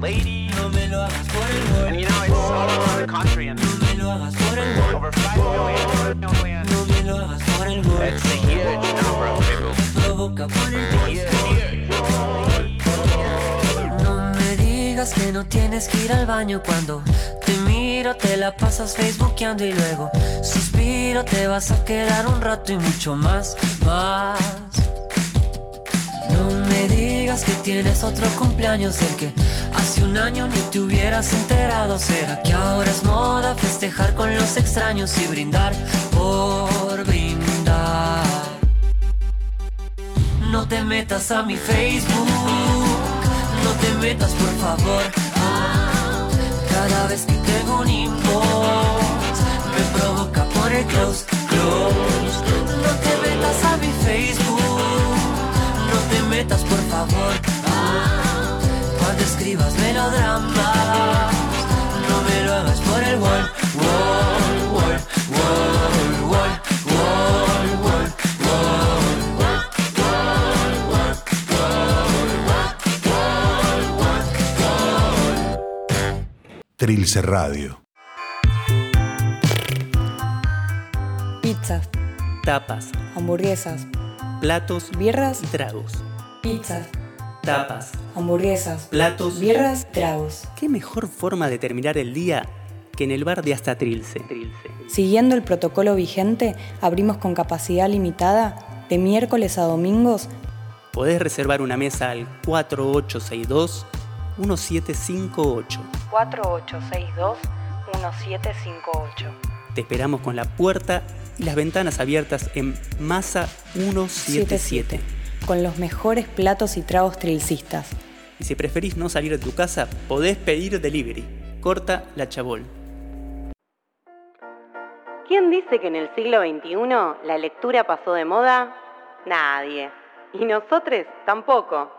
Lady, no me lo hagas por el And you know, it's all over the country and no me lo hagas por el over 5 million, million. No me lo hagas por el It's a huge number of people. Provoca por el No me digas que no tienes que ir al baño cuando te miro, te la pasas facebookeando y luego suspiro, te vas a quedar un rato y mucho más, más. No me digas que tienes otro cumpleaños del que hace un año ni te hubieras enterado. ¿Será que ahora es moda festejar con los extraños y brindar por brindar? No te metas a mi Facebook, no te metas por favor. Cada vez que tengo un inbox, me provoca por el close, close. No te metas a mi Facebook, no te metas por favor. Cuando escribas melodramas, no me lo hagas por el wall, wall, wall, wall, wall, wall, wall, Trilce Radio. Pizzas, Tapas, hamburguesas, platos, birras, tragos. pizzas, Tapas, hamburguesas, platos. birras, tragos. ¿Qué mejor forma de terminar el día que en el bar de Hasta Trilce? Siguiendo el protocolo vigente, abrimos con capacidad limitada de miércoles a domingos Podés reservar una mesa al 4862 1758. 4862 1758. Te esperamos con la puerta y las ventanas abiertas en Masa 177. Con los mejores platos y tragos trilcistas. Y si preferís no salir de tu casa, podés pedir delivery. Corta la chabol. ¿Quién dice que en el siglo XXI la lectura pasó de moda? Nadie. Y nosotros tampoco.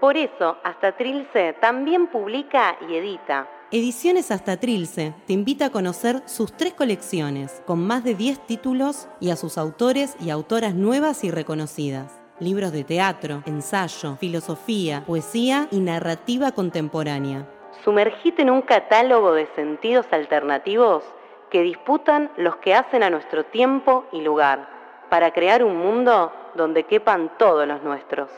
Por eso, hasta Trilce también publica y edita. Ediciones Hasta Trilce te invita a conocer sus tres colecciones, con más de 10 títulos y a sus autores y autoras nuevas y reconocidas. Libros de teatro, ensayo, filosofía, poesía y narrativa contemporánea. Sumergite en un catálogo de sentidos alternativos que disputan los que hacen a nuestro tiempo y lugar, para crear un mundo donde quepan todos los nuestros.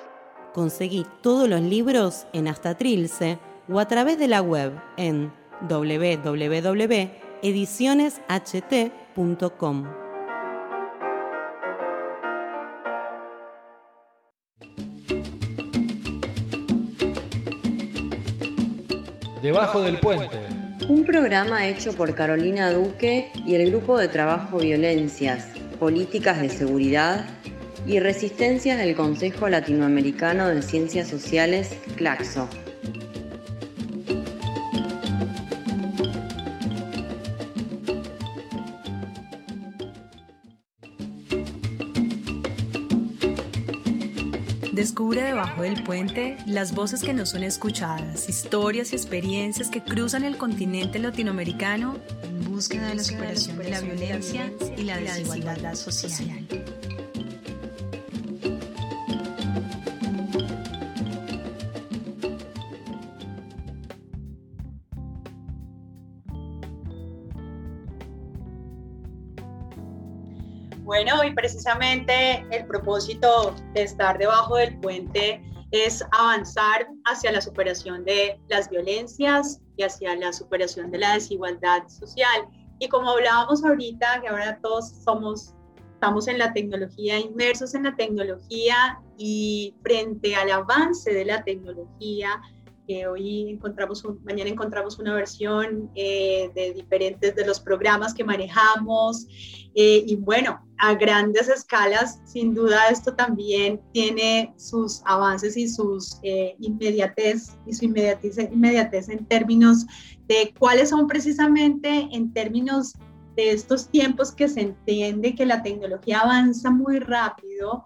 Conseguí todos los libros en Hasta Trilce o a través de la web en www.edicionesht.com. Debajo del puente. Un programa hecho por Carolina Duque y el Grupo de Trabajo Violencias, Políticas de Seguridad y Resistencias del Consejo Latinoamericano de Ciencias Sociales, CLACSO. Debajo del puente las voces que no son escuchadas, historias y experiencias que cruzan el continente latinoamericano en búsqueda de la superación de la violencia y la desigualdad social. Bueno, y precisamente el propósito de estar debajo del puente es avanzar hacia la superación de las violencias y hacia la superación de la desigualdad social. Y como hablábamos ahorita, que ahora todos somos, estamos en la tecnología, inmersos en la tecnología y frente al avance de la tecnología, que hoy encontramos, un, mañana encontramos una versión eh, de diferentes de los programas que manejamos. Eh, y bueno, a grandes escalas, sin duda esto también tiene sus avances y sus eh, inmediatez y su inmediatez, inmediatez en términos de cuáles son precisamente en términos de estos tiempos que se entiende que la tecnología avanza muy rápido,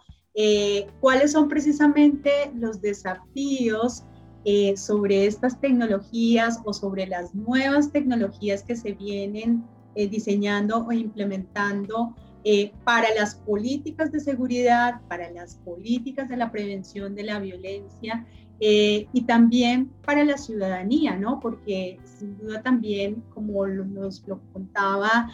cuáles son precisamente los desafíos eh, sobre estas tecnologías o sobre las nuevas tecnologías que se vienen eh, diseñando o implementando eh, para las políticas de seguridad, para las políticas de la prevención de la violencia y también para la ciudadanía, ¿no? Porque sin duda también, como nos lo contaba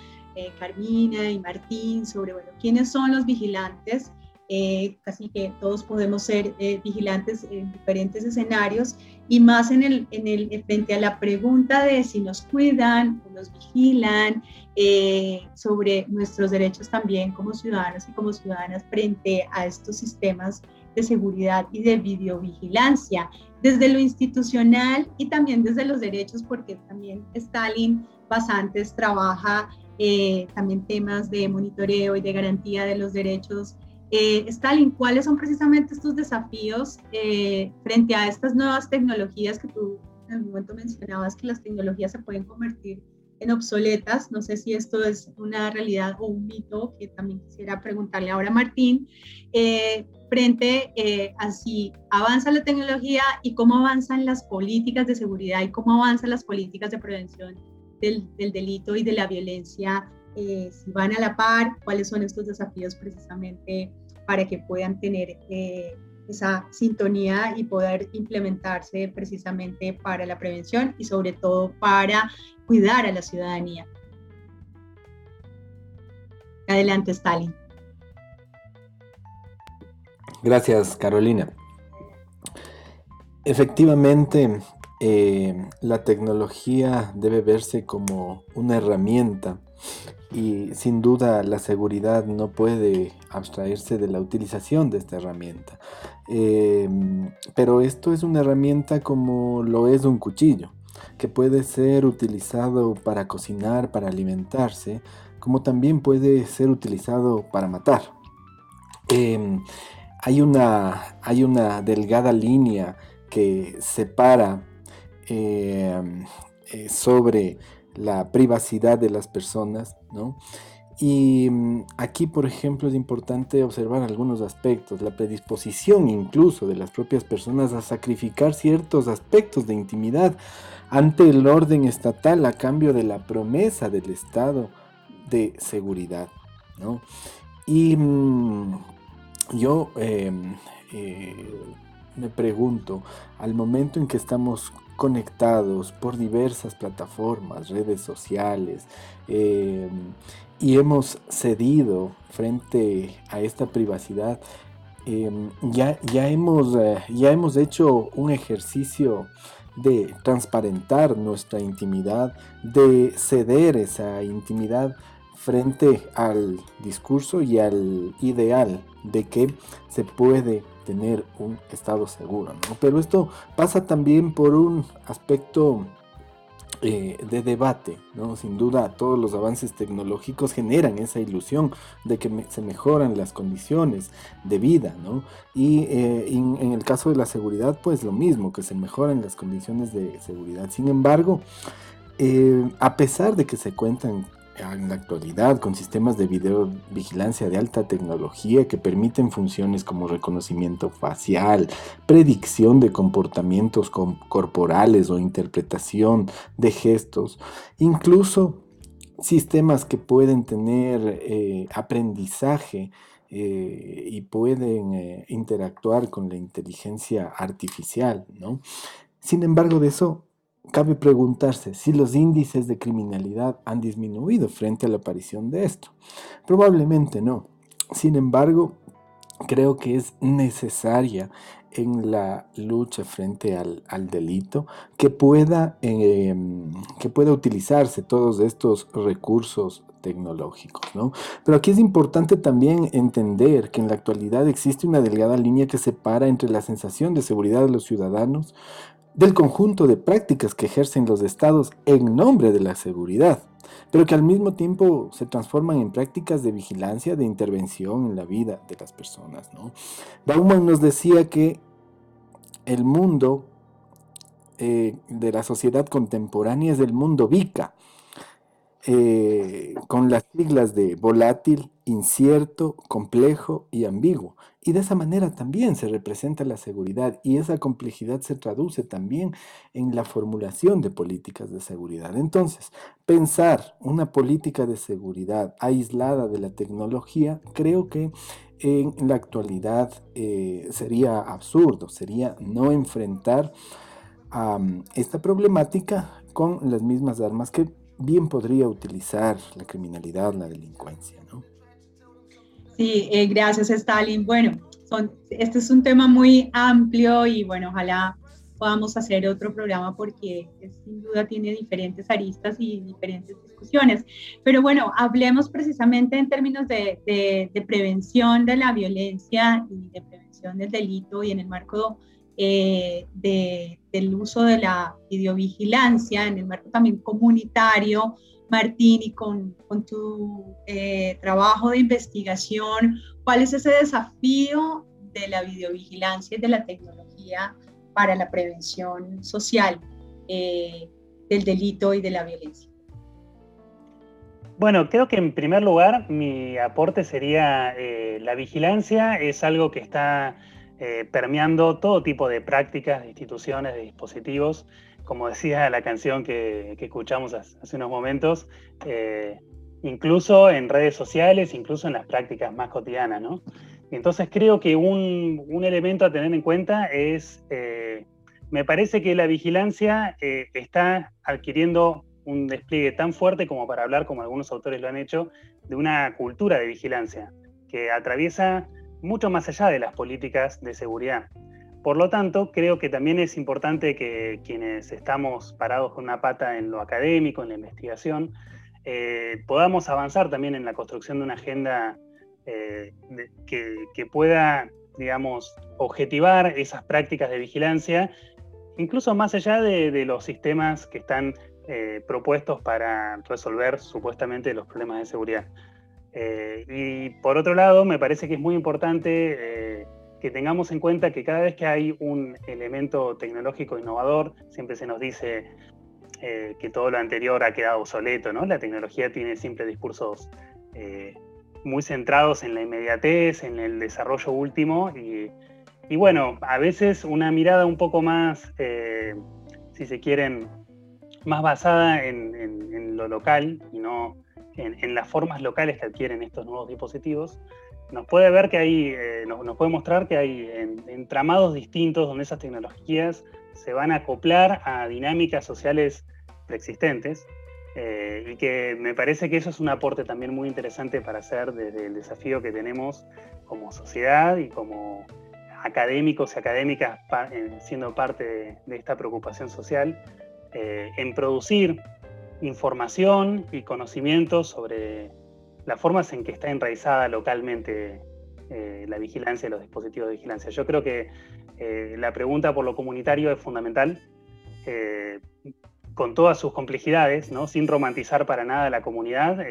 Carmina y Martín, sobre, bueno, quiénes son los vigilantes, eh, que todos podemos ser eh, vigilantes en diferentes escenarios y más en el, en el, frente a la pregunta de si nos cuidan o nos vigilan, eh, sobre nuestros derechos también como ciudadanos y como ciudadanas frente a estos sistemas de seguridad y de videovigilancia, desde lo institucional y también desde los derechos, porque también Stalin Basantes trabaja también temas de monitoreo y de garantía de los derechos eh, Stalin, ¿cuáles son precisamente estos desafíos eh, frente a estas nuevas tecnologías que tú en algún momento mencionabas que las tecnologías se pueden convertir en obsoletas. No sé si esto es una realidad o un mito que también quisiera preguntarle ahora a Martín, eh, frente eh, a si avanza la tecnología y cómo avanzan las políticas de seguridad y cómo avanzan las políticas de prevención del delito y de la violencia, eh, si van a la par, cuáles son estos desafíos precisamente para que puedan tener eh, esa sintonía y poder implementarse precisamente para la prevención y sobre todo para cuidar a la ciudadanía. Adelante, Stalin. Gracias, Carolina. Efectivamente, eh, la tecnología debe verse como una herramienta y sin duda la seguridad no puede abstraerse de la utilización de esta herramienta. Eh, pero esto es una herramienta como lo es un cuchillo, que puede ser utilizado para cocinar, para alimentarse, como también puede ser utilizado para matar. Em, hay, una, hay una delgada línea que separa em, eh, sobre la privacidad de las personas, ¿no? Y mm, aquí, por ejemplo, es importante observar algunos aspectos, la predisposición incluso de las propias personas a sacrificar ciertos aspectos de intimidad ante el orden estatal a cambio de la promesa del Estado de seguridad. ¿no? Y mm, yo em, eh, me pregunto, al momento en que estamos conectados por diversas plataformas, redes sociales, em, y hemos cedido frente a esta privacidad, em, ya, ya, hemos, eh, ya hemos hecho un ejercicio de transparentar nuestra intimidad, de ceder esa intimidad frente al discurso y al ideal de que se puede tener un estado seguro. Pero esto pasa también por un aspecto eh, de debate, ¿no? Sin duda todos los avances tecnológicos generan esa ilusión de que se mejoran las condiciones de vida, ¿no? Y eh, en, el caso de la seguridad, pues lo mismo, que se mejoran las condiciones de seguridad. Sin embargo, eh, a pesar de que se cuentan en la actualidad con sistemas de videovigilancia de alta tecnología que permiten funciones como reconocimiento facial, predicción de comportamientos corporales o interpretación de gestos, incluso sistemas que pueden tener eh, aprendizaje eh, y pueden eh, interactuar con la inteligencia artificial, ¿no? Sin embargo, de eso Cabe preguntarse si los índices de criminalidad han disminuido frente a la aparición de esto. Probablemente no. Sin embargo, creo que es necesaria en la lucha frente al, delito que pueda, em, que pueda utilizarse todos estos recursos tecnológicos, ¿no? Pero aquí es importante también entender que en la actualidad existe una delgada línea que separa entre la sensación de seguridad de los ciudadanos del conjunto de prácticas que ejercen los estados en nombre de la seguridad, pero que al mismo tiempo se transforman en prácticas de vigilancia, de intervención en la vida de las personas. ¿no? Bauman nos decía que el mundo eh, de la sociedad contemporánea es el mundo VICA, eh, con las siglas de volátil, incierto, complejo y ambiguo. Y de esa manera también se representa la seguridad y esa complejidad se traduce también en la formulación de políticas de seguridad. Entonces, pensar una política de seguridad aislada de la tecnología, creo que en la actualidad eh, sería absurdo, sería no enfrentar esta problemática con las mismas armas que bien podría utilizar la criminalidad, la delincuencia, ¿no? Sí, eh, gracias Stalin. Bueno, este es un tema muy amplio y bueno, ojalá podamos hacer otro programa porque sin duda tiene diferentes aristas y diferentes discusiones. Pero bueno, hablemos precisamente en términos de, de prevención de la violencia y de prevención del delito y en el marco eh, del uso de la videovigilancia en el marco también comunitario, Martín, y con, tu eh, trabajo de investigación, ¿cuál es ese desafío de la videovigilancia y de la tecnología para la prevención social eh, del delito y de la violencia? Bueno, creo que en primer lugar mi aporte sería eh, la vigilancia es algo que está eh, permeando todo tipo de prácticas, de instituciones, de dispositivos. Como decía la canción que, escuchamos hace, unos momentos, eh, incluso en redes sociales, incluso en las prácticas más cotidianas, ¿no? Entonces creo que un, un elemento a tener en cuenta es, me parece que la vigilancia está adquiriendo un despliegue tan fuerte como para hablar, como algunos autores lo han hecho, de una cultura de vigilancia que atraviesa mucho más allá de las políticas de seguridad. Por lo tanto, creo que también es importante que quienes estamos parados con una pata en lo académico, en la investigación, eh, podamos avanzar también en la construcción de una agenda eh, que, pueda, digamos, objetivar esas prácticas de vigilancia, incluso más allá de los sistemas que están eh, propuestos para resolver supuestamente los problemas de seguridad. Eh, y por otro lado, me parece que es muy importante eh, que tengamos en cuenta que cada vez que hay un elemento tecnológico innovador, siempre se nos dice que todo lo anterior ha quedado obsoleto, ¿no? La tecnología tiene siempre discursos muy centrados en la inmediatez, en el desarrollo último y bueno, a veces una mirada un poco más, si se quieren, más basada en, lo local y no en, las formas locales que adquieren estos nuevos dispositivos, nos puede ver que hay, eh, nos, puede mostrar que hay entramados distintos donde esas tecnologías se van a acoplar a dinámicas sociales preexistentes eh, y que me parece que eso es un aporte también muy interesante para hacer desde el desafío que tenemos como sociedad y como académicos y académicas eh, siendo parte de esta preocupación social en producir información y conocimientos sobre las formas en que está enraizada localmente eh, la vigilancia de los dispositivos de vigilancia. Yo creo que eh, la pregunta por lo comunitario es fundamental, con todas sus complejidades, ¿no? sin romantizar para nada la comunidad,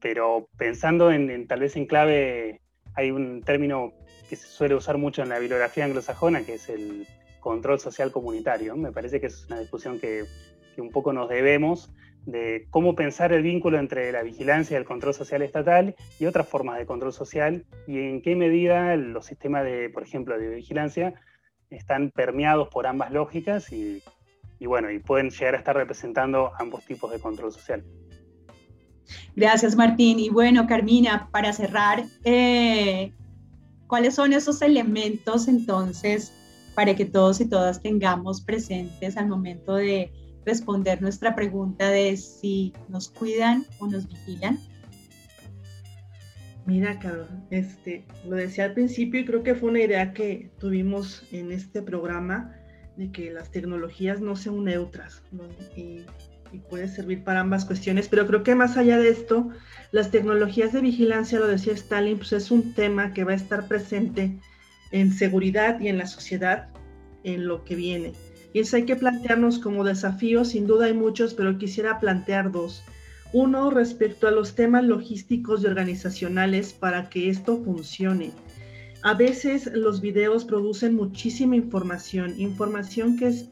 pero pensando en, tal vez en clave, hay un término que se suele usar mucho en la bibliografía anglosajona, que es el control social comunitario. Me parece que es una discusión que, un poco nos debemos de cómo pensar el vínculo entre la vigilancia y el control social estatal y otras formas de control social y en qué medida los sistemas de, por ejemplo, de vigilancia están permeados por ambas lógicas y, bueno, y pueden llegar a estar representando ambos tipos de control social. Gracias, Martín. Y bueno, Carmina, para cerrar, eh, ¿cuáles son esos elementos entonces para que todos y todas tengamos presentes al momento de responder nuestra pregunta de si nos cuidan o nos vigilan? Mira, Carol, este, lo decía al principio y creo que fue una idea que tuvimos en este programa de que las tecnologías no sean neutras y, y, puede servir para ambas cuestiones, pero creo que más allá de esto, las tecnologías de vigilancia, lo decía Stalin, pues es un tema que va a estar presente en seguridad y en la sociedad en lo que viene. Y hay que plantearnos como desafíos, sin duda hay muchos, pero quisiera plantear dos. Uno, respecto a los temas logísticos y organizacionales para que esto funcione. A veces los videos producen muchísima información, información que es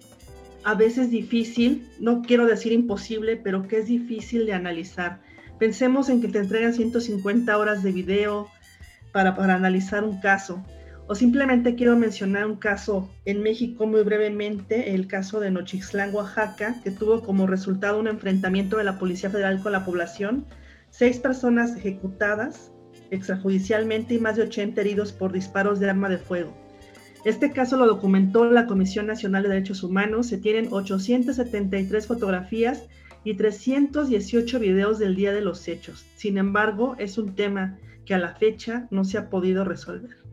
a veces difícil, no quiero decir imposible, pero que es difícil de analizar. Pensemos en que te entregan 150 horas de video para, para analizar un caso. O simplemente quiero mencionar un caso en México muy brevemente, el caso de Nochixtlán, Oaxaca, que tuvo como resultado un enfrentamiento de la Policía Federal con la población, seis personas ejecutadas extrajudicialmente y más de 80 heridos por disparos de arma de fuego. Este caso lo documentó la Comisión Nacional de Derechos Humanos. Se tienen 873 fotografías y 318 videos del día de los hechos. Sin embargo, es un tema que a la fecha no se ha podido resolver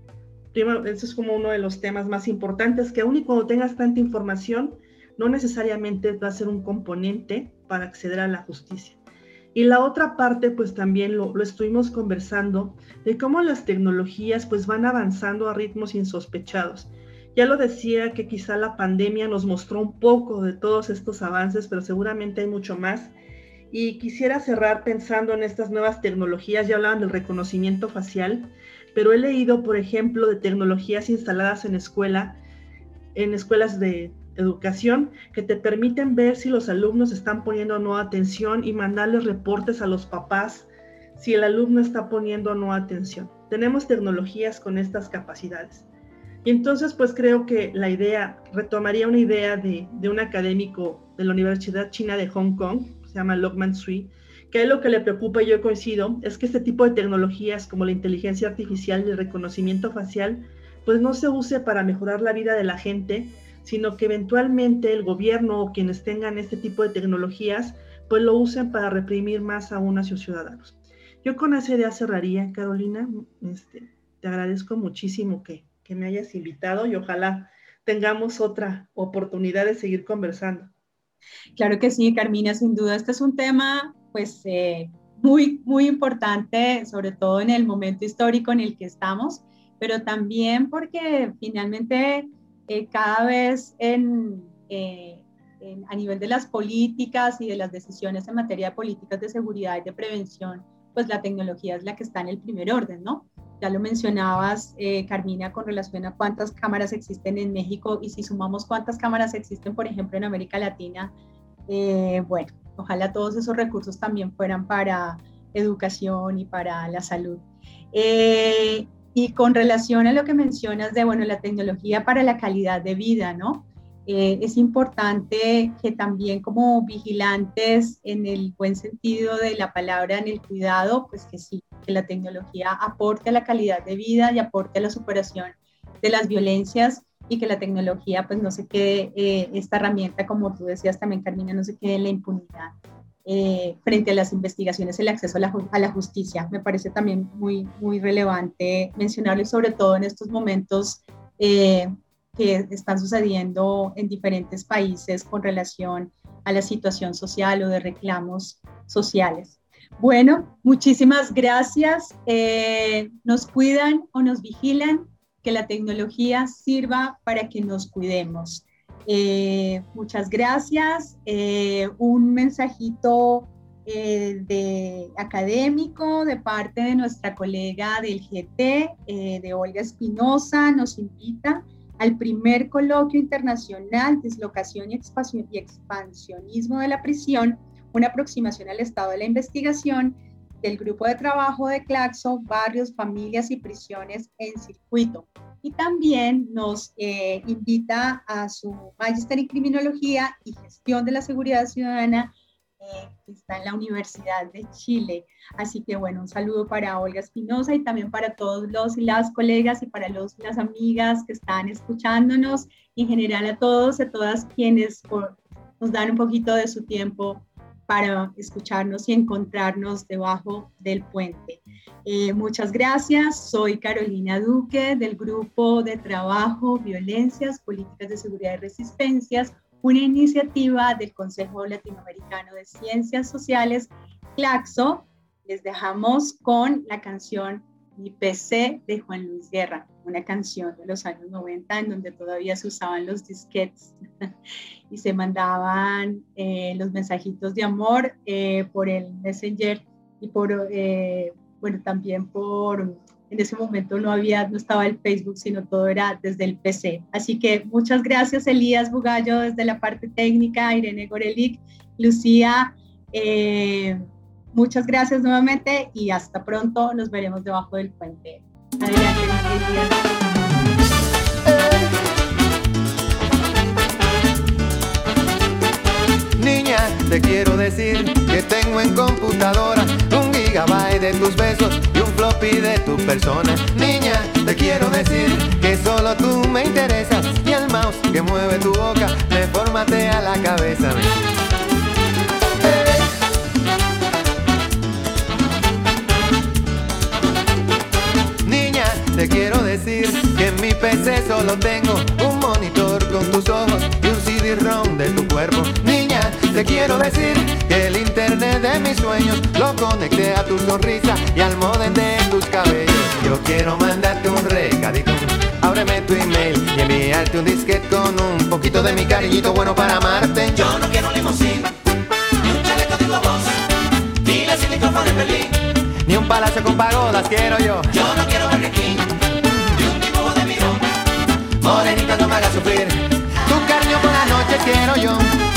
primero, ese es como uno de los temas más importantes, que aún y cuando tengas tanta información, no necesariamente va a ser un componente para acceder a la justicia. Y la otra parte, pues también lo, lo, estuvimos conversando, de cómo las tecnologías pues van avanzando a ritmos insospechados. Ya lo decía que quizá la pandemia nos mostró un poco de todos estos avances, pero seguramente hay mucho más. Y quisiera cerrar pensando en estas nuevas tecnologías, ya hablaban del reconocimiento facial, pero he leído, por ejemplo, de tecnologías instaladas en escuela, en escuelas de educación que te permiten ver si los alumnos están poniendo o no atención y mandarles reportes a los papás si el alumno está poniendo o no atención. Tenemos tecnologías con estas capacidades. Y entonces, pues creo que la idea, retomaría una idea de, de un académico de la Universidad China de Hong Kong, se llama Lokman Sui, que es lo que le preocupa yo coincido, es que este tipo de tecnologías como la inteligencia artificial y el reconocimiento facial, pues no se use para mejorar la vida de la gente, sino que eventualmente el gobierno o quienes tengan este tipo de tecnologías, pues lo usen para reprimir más aún a sus ciudadanos. Yo con esa idea cerraría, Carolina. Este, te agradezco muchísimo que, que me hayas invitado y ojalá tengamos otra oportunidad de seguir conversando. Claro que sí, Carmina, sin duda. Este es un tema, pues, eh, muy, muy importante, sobre todo en el momento histórico en el que estamos, pero también porque finalmente eh, cada vez en, eh, en, a nivel de las políticas y de las decisiones en materia de políticas de seguridad y de prevención, pues la tecnología es la que está en el primer orden, ¿no? Ya lo mencionabas, eh, Carmina, con relación a cuántas cámaras existen en México y si sumamos cuántas cámaras existen, por ejemplo, en América Latina, eh, bueno, ojalá todos esos recursos también fueran para educación y para la salud. Eh, y con relación a lo que mencionas de, bueno, la tecnología para la calidad de vida, ¿no? Eh, es importante que también como vigilantes en el buen sentido de la palabra, en el cuidado, pues que sí, que la tecnología aporte a la calidad de vida y aporte a la superación de las violencias y que la tecnología pues no se quede, eh, esta herramienta, como tú decías también, Carmina, no se quede en la impunidad eh, frente a las investigaciones, el acceso a la, a la, justicia. Me parece también muy, muy relevante mencionarlo y sobre todo en estos momentos eh, que están sucediendo en diferentes países con relación a la situación social o de reclamos sociales. Bueno, muchísimas gracias. Eh, nos cuidan o nos vigilan, que la tecnología sirva para que nos cuidemos. Eh, muchas gracias. Eh, un mensajito eh, de académico de parte de nuestra colega del GT, de Olga Espinosa, nos invita al primer coloquio internacional Dislocación y Expansionismo de la Prisión, una aproximación al estado de la investigación del grupo de trabajo de Claxo, barrios, familias y prisiones en circuito. Y también nos eh, invita a su magíster en criminología y gestión de la seguridad ciudadana eh, que está en la Universidad de Chile. Así que bueno, un saludo para Olga Espinosa y también para todos los y las colegas y para los las amigas que están escuchándonos y en general a todos y a todas quienes nos dan un poquito de su tiempo para escucharnos y encontrarnos debajo del puente. Eh, muchas gracias. Soy Carolina Duque del Grupo de Trabajo, Violencias, Políticas de Seguridad y Resistencias, una iniciativa del Consejo Latinoamericano de Ciencias Sociales, CLACSO. Les dejamos con la canción Mi PC de Juan Luis Guerra, una canción de los años 90 en donde todavía se usaban los disquetes y se mandaban eh, los mensajitos de amor eh, por el Messenger y por, eh, bueno, también por, en ese momento no había, no estaba el Facebook, sino todo era desde el PC. Así que muchas gracias Elías Bugallo desde la parte técnica, Irene Gorelic, Lucía. Muchas gracias nuevamente y hasta pronto. Nos veremos debajo del puente. Adelante, Niña, te quiero decir que tengo en computadora un gigabyte de tus besos y un floppy de tu persona. Niña, te quiero decir que solo tú me interesas y el mouse que mueve tu boca me formatea la cabeza. Te quiero decir que en mi PC solo tengo un monitor con tus ojos y un CD-ROM de tu cuerpo. Niña, te quiero decir que el internet de mis sueños lo conecté a tu sonrisa y al modem de tus cabellos. Yo quiero mandarte un recadito. Ábreme tu email y enviarte un disquete con un poquito de mi cariñito bueno para amarte. Yo no quiero limosina, ni un chaleco de voz, ni la silicona de pelín. Palacio con pagodas quiero yo. Yo no quiero Burger King, ni un dibujo de mirón. Morenita no me hagas sufrir. Tu cariño por la noche quiero yo.